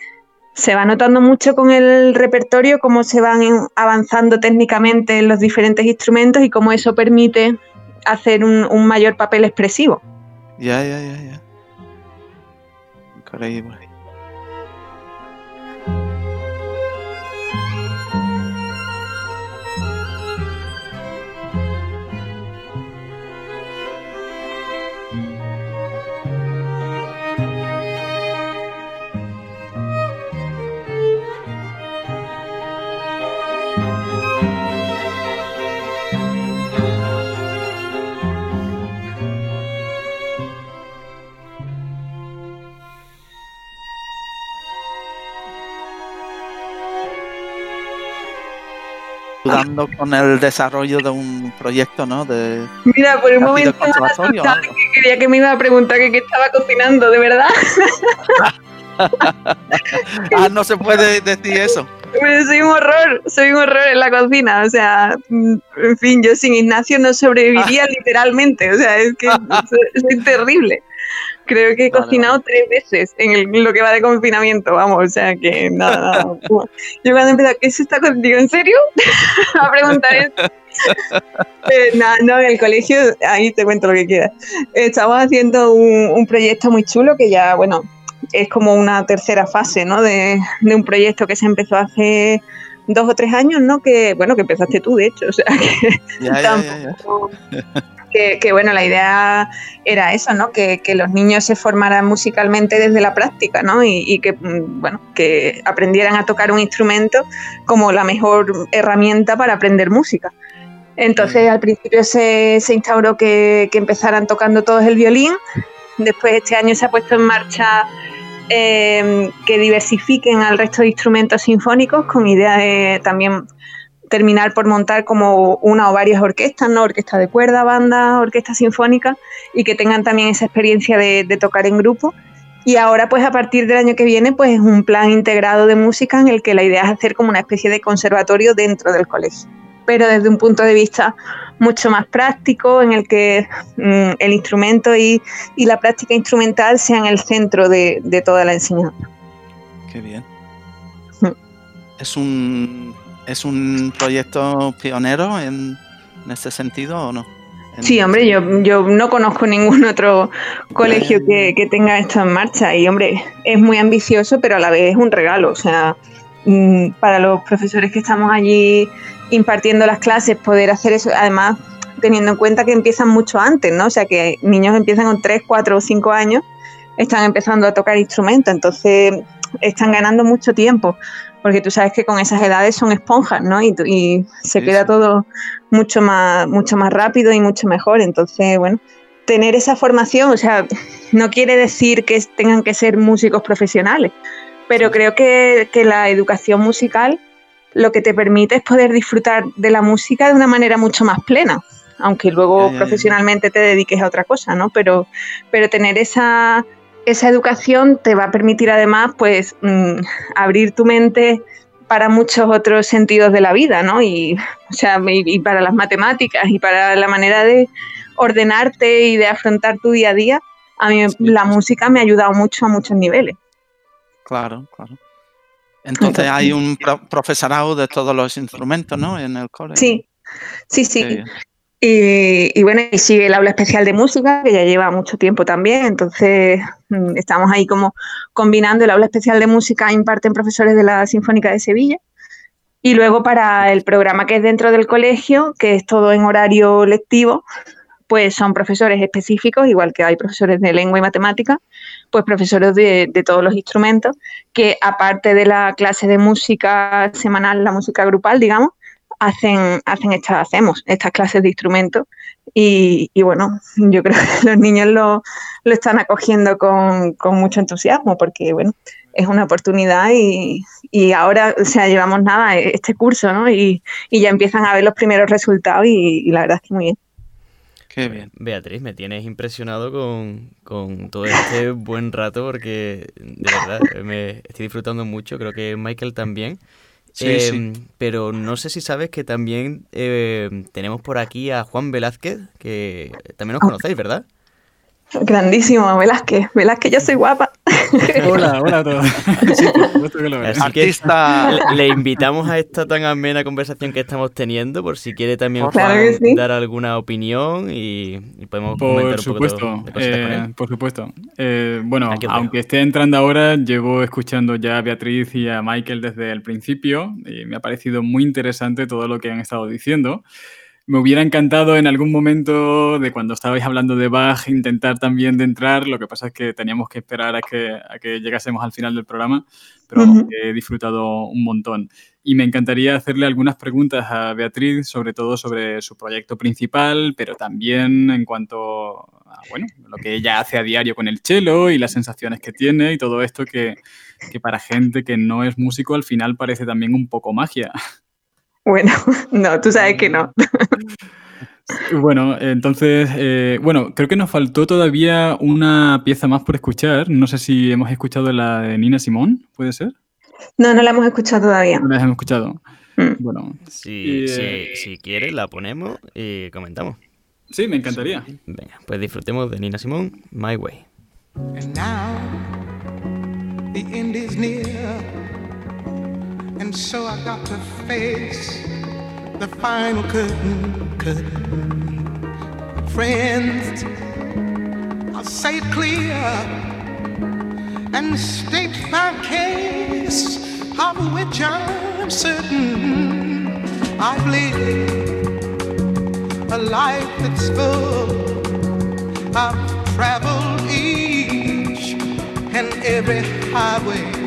se va notando mucho con el repertorio cómo se van avanzando técnicamente en los diferentes instrumentos y cómo eso permite hacer un, un mayor papel expresivo. Ya, ya, ya, ya. Increíble. Ayudando con el desarrollo de un proyecto, ¿no? De Mira, por un momento me algo. que creía que me iba a preguntar que qué estaba cocinando, de verdad. [laughs] Ah, no se puede decir eso. Soy un horror, soy un horror en la cocina. O sea, mm, en fin, yo sin Ignacio no sobreviviría [laughs] literalmente. O sea, es que [laughs] soy, soy terrible. Creo que he Vale, cocinado tres veces en, el- en lo que va de confinamiento, vamos. O sea, que nada, nada. [laughs] Yo cuando empecé, ¿qué se está? Digo, ¿en serio? [laughs] a preguntar esto. [laughs] Eh, nada, no, en el colegio, ahí te cuento lo que quieras. Estamos haciendo un, un proyecto muy chulo que ya, bueno, es como una tercera fase, ¿no? De, de un proyecto que se empezó hace dos o tres años, ¿no? Que, bueno, que empezaste tú, de hecho, o sea, que, Ya, ya, ya, ya. Que, que, bueno, la idea era eso, ¿no? Que, que los niños se formaran musicalmente desde la práctica, ¿no? Y, y que, mm, bueno, que aprendieran a tocar un instrumento como la mejor herramienta para aprender música. Entonces, al principio se, se instauró que, que empezaran tocando todos el violín. Después, este año se ha puesto en marcha eh, que diversifiquen al resto de instrumentos sinfónicos con idea de también terminar por montar como una o varias orquestas, ¿no? Orquesta de cuerda, banda, orquesta sinfónica, y que tengan también esa experiencia de, de tocar en grupo. Y ahora, pues a partir del año que viene, pues es un plan integrado de música en el que la idea es hacer como una especie de conservatorio dentro del colegio, pero desde un punto de vista mucho más práctico, en el que mm, el instrumento y, la práctica instrumental sean el centro de, toda la enseñanza. Qué bien. ¿Es un, ¿Es un proyecto pionero en, en ese sentido o no? Sí, hombre, yo, yo no conozco ningún otro colegio que, tenga esto en marcha y, hombre, es muy ambicioso, pero a la vez es un regalo. O sea, mm, para los profesores que estamos allí impartiendo las clases, poder hacer eso, además teniendo en cuenta que empiezan mucho antes, ¿no? O sea, que niños empiezan con 3, 4 o 5 años, están empezando a tocar instrumentos, entonces están ganando mucho tiempo porque tú sabes que con esas edades son esponjas, ¿no? Y, se queda todo mucho más, mucho más rápido y mucho mejor. Entonces, bueno, tener esa formación, o sea, no quiere decir que tengan que ser músicos profesionales, pero creo que, la educación musical lo que te permite es poder disfrutar de la música de una manera mucho más plena, aunque luego profesionalmente te dediques a otra cosa, ¿no? Pero, pero tener esa esa educación te va a permitir además pues mm, abrir tu mente para muchos otros sentidos de la vida, ¿no? Y, o sea, y, para las matemáticas y para la manera de ordenarte y de afrontar tu día a día. A mí la música me ha ayudado mucho a muchos niveles. Claro, claro. Entonces hay un profesorado de todos los instrumentos, ¿no? En el colegio. Sí, sí, sí. Y, bueno, y sigue el aula especial de música, que ya lleva mucho tiempo también, entonces mm, estamos ahí como combinando el aula especial de música, imparten profesores de la Sinfónica de Sevilla, y luego para el programa que es dentro del colegio, que es todo en horario lectivo, pues son profesores específicos, igual que hay profesores de lengua y matemática, pues profesores de, de, todos los instrumentos, que aparte de la clase de música semanal, la música grupal, digamos, hacen, hacen estas, hacemos estas clases de instrumentos y, bueno, yo creo que los niños lo, están acogiendo con, mucho entusiasmo porque bueno, es una oportunidad y, ahora, o sea, llevamos nada, este curso, ¿no? Y, ya empiezan a ver los primeros resultados y, la verdad es que muy bien. Qué bien. Beatriz, me tienes impresionado con, con todo este buen rato porque de verdad me estoy disfrutando mucho, creo que Michael también. Em, pero no sé si sabes que también em, tenemos por aquí a Juan Velázquez, que también os conocéis, ¿verdad? Grandísimo, Velázquez. Velázquez, yo soy guapa. Hola, hola a todos. le, invitamos a esta tan amena conversación que estamos teniendo por si quiere también dar alguna opinión y, podemos por comentar un supuesto, poco eh, Por supuesto. Eh, bueno, aunque esté entrando ahora, llevo escuchando ya a Beatriz y a Michael desde el principio y me ha parecido muy interesante todo lo que han estado diciendo. Me hubiera encantado en algún momento de cuando estabais hablando de Bach intentar también de entrar, lo que pasa es que teníamos que esperar a que, a que llegásemos al final del programa, pero he disfrutado un montón. Y me encantaría hacerle algunas preguntas a Beatriz, sobre todo sobre su proyecto principal, pero también en cuanto a bueno, lo que ella hace a diario con el cello y las sensaciones que tiene y todo esto que, que para gente que no es músico al final parece también un poco magia. Bueno, [laughs] no, tú sabes que no. Bueno, entonces, eh, bueno, creo que nos faltó todavía una pieza más por escuchar. No sé si hemos escuchado la de Nina Simón, ¿puede ser? No, no la hemos escuchado todavía. No la hemos escuchado. Mm. Bueno. Si, eh, si, quieres, la ponemos y comentamos. Sí, me encantaría. Venga, pues disfrutemos de Nina Simón, My Way. And now, the end is near. And so I got to face the final curtain, curtain. Friends, I'll say it clear and state my case, of which I'm certain I've lived a life that's full. I've traveled each and every highway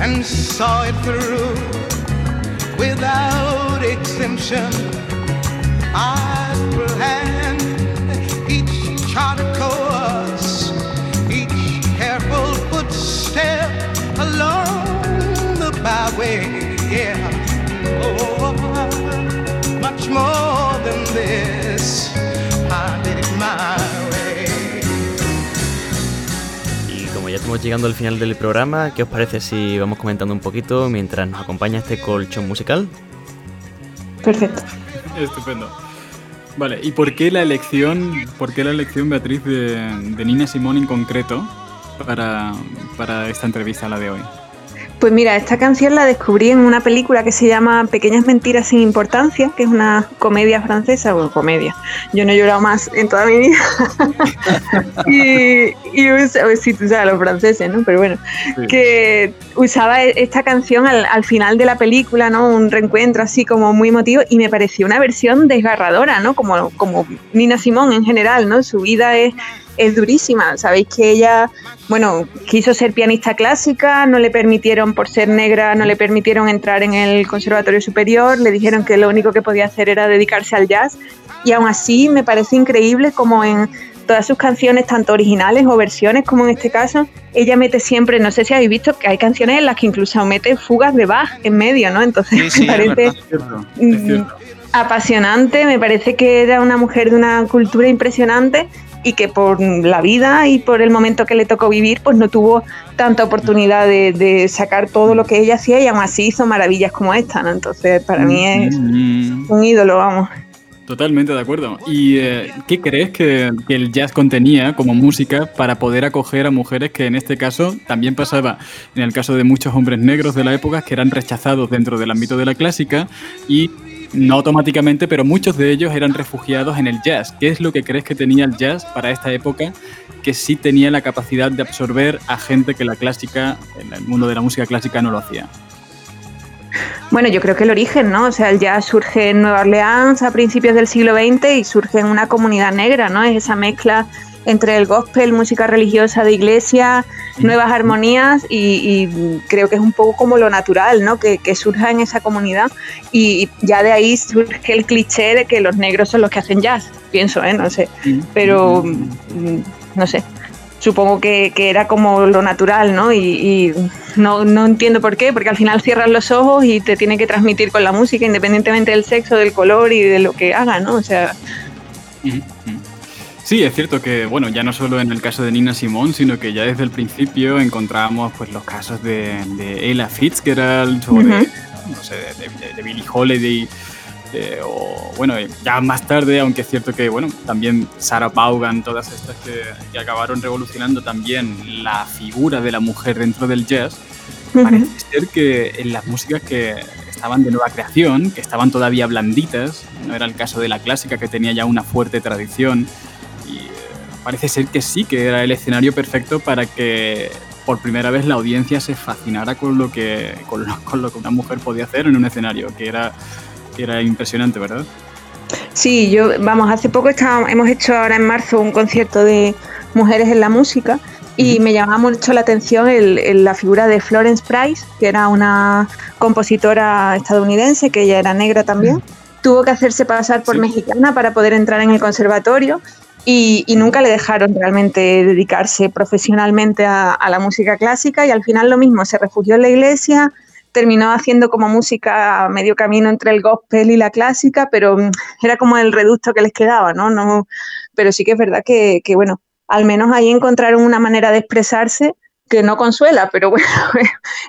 and saw it through without exemption. I planned each charted course, each careful footstep along the byway. Yeah, oh, much more than this. I did it my estamos llegando al final del programa, ¿qué os parece si vamos comentando un poquito mientras nos acompaña este colchón musical? Perfecto. Estupendo. Vale, ¿y por qué la elección, por qué la elección, Beatriz, de, de Nina Simón en concreto para, para esta entrevista, la de hoy? Pues mira, esta canción la descubrí en una película que se llama Pequeñas Mentiras sin Importancia, que es una comedia francesa, o comedia. Yo no he llorado más en toda mi vida. [laughs] y, y si tú sabes los franceses, ¿no? Pero bueno, que usaba e-, esta canción al, final de la película, ¿no? Un reencuentro así como muy emotivo y me pareció una versión desgarradora, ¿no? Como, como Nina Simón en general, ¿no? Su vida es es durísima. Sabéis que ella, bueno, quiso ser pianista clásica, no le permitieron, por ser negra, no le permitieron entrar en el Conservatorio Superior, le dijeron que lo único que podía hacer era dedicarse al jazz. Y aún así me parece increíble como en todas sus canciones, tanto originales o versiones, como en este caso, ella mete siempre, no sé si habéis visto que hay canciones en las que incluso mete fugas de Bach en medio, ¿no? Entonces [laughs] me parece mm, apasionante, me parece que era una mujer de una cultura impresionante y que por la vida y por el momento que le tocó vivir, pues no tuvo tanta oportunidad de, sacar todo lo que ella hacía y aún así hizo maravillas como esta, ¿no? Entonces, para mí es mm. un ídolo, vamos. Totalmente de acuerdo. ¿Y eh, qué crees que, que, el jazz contenía como música para poder acoger a mujeres que en este caso también pasaba en el caso de muchos hombres negros de la época que eran rechazados dentro del ámbito de la clásica y no automáticamente, pero muchos de ellos eran refugiados en el jazz. ¿Qué es lo que crees que tenía el jazz para esta época que sí tenía la capacidad de absorber a gente que la clásica, en el mundo de la música clásica, no lo hacía? Bueno, yo creo que el origen, ¿no? O sea, el jazz surge en Nueva Orleans a principios del siglo XX y surge en una comunidad negra, ¿no? Es esa mezcla entre el gospel, música religiosa de iglesia, nuevas armonías y, creo que es un poco como lo natural, ¿no? Que, surja en esa comunidad y ya de ahí surge el cliché de que los negros son los que hacen jazz, pienso, ¿eh? No sé, pero mm, no sé. Supongo que, era como lo natural, ¿no? Y, no, no, entiendo por qué, porque al final cierras los ojos y te tiene que transmitir con la música, independientemente del sexo, del color y de lo que haga, ¿no? O sea. Sí, es cierto que, bueno, ya no solo en el caso de Nina Simone, sino que ya desde el principio encontramos pues los casos de, Ella Fitzgerald o de, no sé, de, Billie Holiday, eh, o bueno, ya más tarde, aunque es cierto que, bueno, también Sarah Vaughan, todas estas que, acabaron revolucionando también la figura de la mujer dentro del jazz, parece ser que en las músicas que estaban de nueva creación, que estaban todavía blanditas, no era el caso de la clásica que tenía ya una fuerte tradición, parece ser que sí, que era el escenario perfecto para que por primera vez la audiencia se fascinara con lo que, con lo, que una mujer podía hacer en un escenario, que era, que era impresionante, ¿verdad? Sí, yo, vamos, hace poco hemos hecho ahora en marzo un concierto de mujeres en la música y me llamaba mucho la atención la figura de Florence Price, que era una compositora estadounidense, que ella era negra también. Tuvo que hacerse pasar por mexicana para poder entrar en el conservatorio y, nunca le dejaron realmente dedicarse profesionalmente a, la música clásica y al final lo mismo, se refugió en la iglesia, terminó haciendo como música medio camino entre el gospel y la clásica, pero mm, era como el reducto que les quedaba, ¿no? no pero sí que es verdad que, que bueno, al menos ahí encontraron una manera de expresarse que no consuela, pero [laughs] bueno,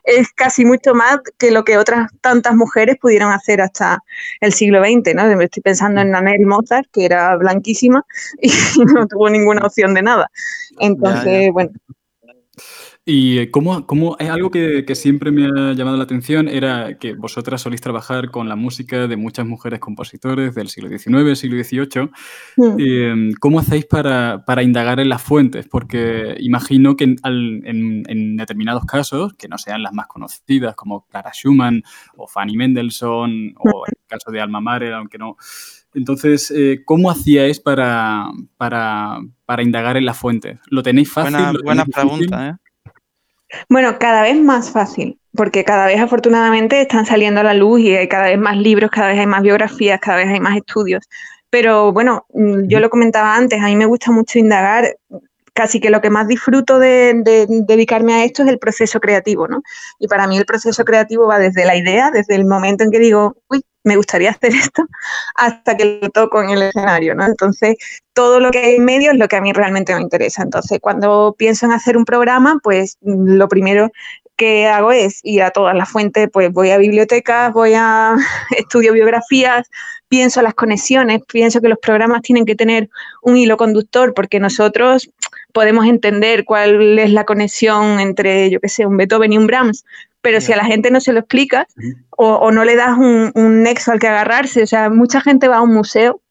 es casi mucho más que lo que otras tantas mujeres pudieron hacer hasta el siglo XX, ¿no? Estoy pensando en Annette Mozart, que era blanquísima [laughs] y no tuvo ninguna opción de nada. Entonces, bueno, y eh, cómo, cómo es algo que, que, siempre me ha llamado la atención era que vosotras solís trabajar con la música de muchas mujeres compositores del siglo XIX, siglo XVIII. Mm. Em, ¿Cómo hacéis para, para, indagar en las fuentes? Porque imagino que en, en, determinados casos, que no sean las más conocidas, como Clara Schumann o Fanny Mendelssohn, o el caso de Alma Mahler, aunque no entonces, eh, ¿cómo hacíais para, para, para indagar en las fuentes? ¿Lo tenéis fácil? Buena, buena pregunta, ¿eh? Bueno, cada vez más fácil, porque cada vez afortunadamente están saliendo a la luz y hay cada vez más libros, cada vez hay más biografías, cada vez hay más estudios. Pero bueno, mm, yo lo comentaba antes, a mí me gusta mucho indagar casi que lo que más disfruto de, dedicarme a esto es el proceso creativo, ¿no? Y para mí el proceso creativo va desde la idea, desde el momento en que digo, uy, me gustaría hacer [laughs] esto, hasta que lo toco en el escenario, ¿no? Entonces, todo lo que hay en medio es lo que a mí realmente me interesa. Entonces, cuando pienso en hacer un programa, pues lo primero que hago es ir a todas las fuentes, pues voy a bibliotecas, voy a [laughs] estudio biografías, pienso las conexiones, pienso que los programas tienen que tener un hilo conductor, porque nosotros podemos entender cuál es la conexión entre, yo qué sé, un Beethoven y un Brahms, pero si a la gente no se lo explicas o, no le das un, nexo al que agarrarse, o sea, mucha gente va a un museo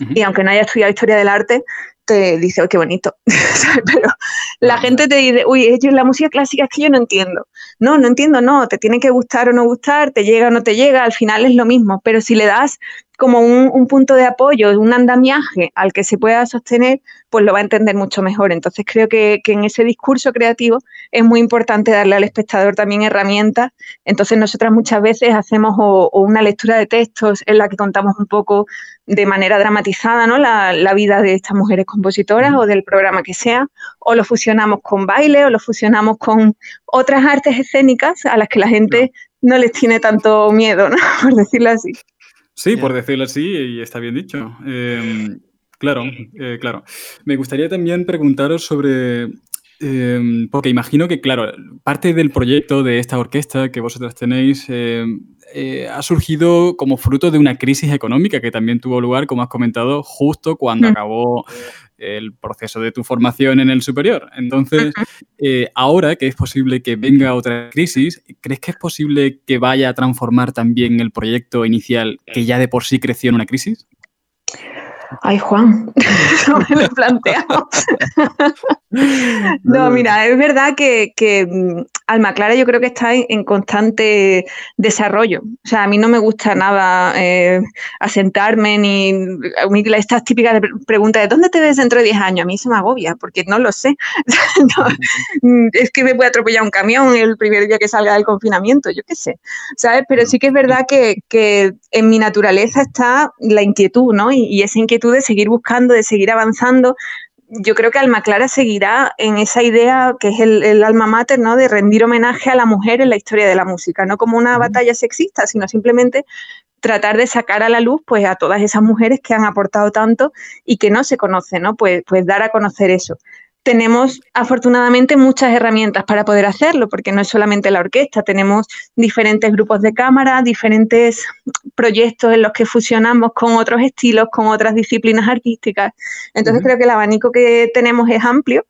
y aunque no haya estudiado historia del arte, te dice, oh, qué bonito, [laughs] pero la gente te dice, uy, la música clásica es que yo no entiendo. No, no entiendo, no, te tiene que gustar o no gustar, te llega o no te llega, al final es lo mismo, pero si le das como un, punto de apoyo, un andamiaje al que se pueda sostener, pues lo va a entender mucho mejor. Entonces creo que, en ese discurso creativo es muy importante darle al espectador también herramientas. Entonces nosotras muchas veces hacemos o, una lectura de textos en la que contamos un poco de manera dramatizada ¿no? la, la vida de estas mujeres compositoras o del programa que sea, o lo fusionamos con baile o lo fusionamos con otras artes escénicas a las que la gente no les tiene tanto miedo, ¿no? [laughs] por decirlo así. Sí, por decirlo así, y está bien dicho. Em, claro, eh, claro. Me gustaría también preguntaros sobre, em, porque imagino que, claro, parte del proyecto de esta orquesta que vosotras tenéis em, eh, ha surgido como fruto de una crisis económica que también tuvo lugar, como has comentado, justo cuando acabó el proceso de tu formación en el superior. Entonces, eh, ahora que es posible que venga otra crisis, ¿crees que es posible que vaya a transformar también el proyecto inicial que ya de por sí creció en una crisis? Ay, Juan, [laughs] no me lo planteado. no, mira, es verdad que, que, mm, Alma Clara yo creo que está en, constante desarrollo. O sea, a mí no me gusta nada eh, asentarme ni estas típicas preguntas de ¿dónde te ves dentro de 10 años? A mí se me agobia porque no lo sé. [laughs] Mm, es que me puede atropellar un camión el primer día que salga del confinamiento, yo qué sé. ¿Sabes? Pero sí que es verdad que, que en mi naturaleza está la inquietud, ¿no? Y, y esa inquietud de seguir buscando, de seguir avanzando. Yo creo que Alma Clara seguirá en esa idea que es el, alma mater, ¿no? De rendir homenaje a la mujer en la historia de la música, no como una batalla sexista, sino simplemente tratar de sacar a la luz pues a todas esas mujeres que han aportado tanto y que no se conocen, ¿no? Pues, pues dar a conocer eso tenemos afortunadamente muchas herramientas para poder hacerlo, porque no es solamente la orquesta, tenemos diferentes grupos de cámara, diferentes proyectos en los que fusionamos con otros estilos, con otras disciplinas artísticas. Entonces creo que el abanico que tenemos es amplio.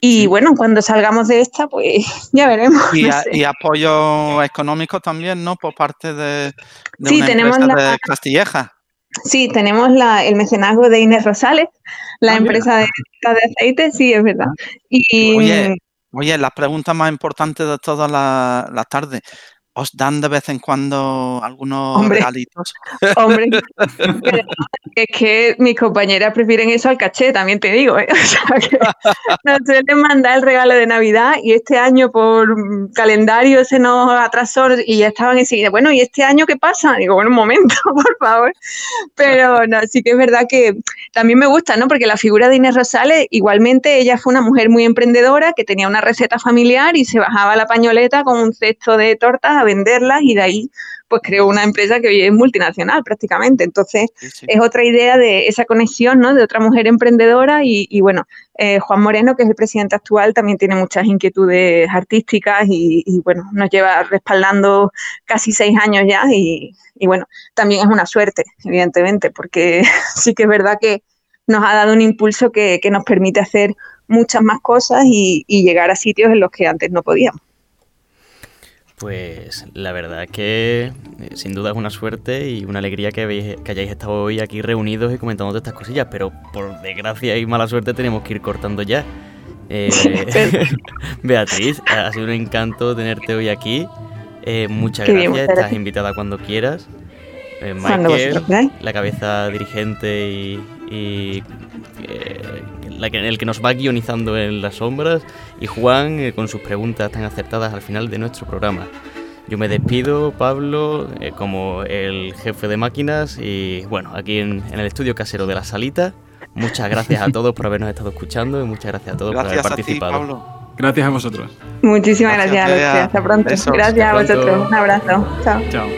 Y bueno, cuando salgamos de esta, pues [laughs] ya veremos. Y, apoyo económico también, ¿no? Por parte de, de sí, tenemos la... de Castilleja. Sí, tenemos el mecenazgo de Inés Rosales, la ah, empresa de, de, aceite, sí, es verdad. Y, oye, oye, la pregunta más importante de toda la, la tarde. ¿Os dan de vez en cuando algunos regalitos? [laughs] Hombre, [laughs] es que mis compañeras prefieren eso al caché, también te digo. ¿eh? [laughs] nos suelen mandar el regalo de Navidad y este año por calendario se nos atrasó y ya estaban enseguida, bueno, ¿y este año qué pasa? Digo, bueno, un momento, por favor. Pero no, sí que es verdad que también me gusta, ¿no? Porque la figura de Inés Rosales, igualmente, ella fue una mujer muy emprendedora que tenía una receta familiar y se bajaba la pañoleta con un cesto de tortas venderlas y de ahí pues creó una empresa que hoy es multinacional prácticamente. Entonces es otra idea de esa conexión ¿no? de otra mujer emprendedora y, bueno, eh, Juan Moreno, que es el presidente actual, también tiene muchas inquietudes artísticas y, bueno, nos lleva respaldando casi seis años ya y, bueno, también es una suerte, evidentemente, porque [laughs] sí que es verdad que nos ha dado un impulso que, nos permite hacer muchas más cosas y llegar a sitios en los que antes no podíamos. Pues la verdad es que eh, sin duda es una suerte y una alegría que, hayáis estado hoy aquí reunidos y comentando estas cosillas, pero por desgracia y mala suerte tenemos que ir cortando ya. Eh, [laughs] Beatriz, ha sido un encanto tenerte hoy aquí. Eh, muchas gracias, estás invitada cuando quieras. Michael, la cabeza dirigente y, la que, el que nos va guionizando en las sombras, y Juan eh, con sus preguntas tan acertadas al final de nuestro programa. Yo me despido, Pablo, eh, como el jefe de máquinas, y bueno, aquí en, en el estudio casero de la salita. Muchas gracias a todos por habernos estado escuchando y muchas gracias a todos gracias por haber participado. A ti, Pablo. Gracias a vosotros. Muchísimas gracias, gracias a Hasta pronto. Besos. Gracias Hasta a vosotros. Pronto. Un abrazo. Chao. Chao.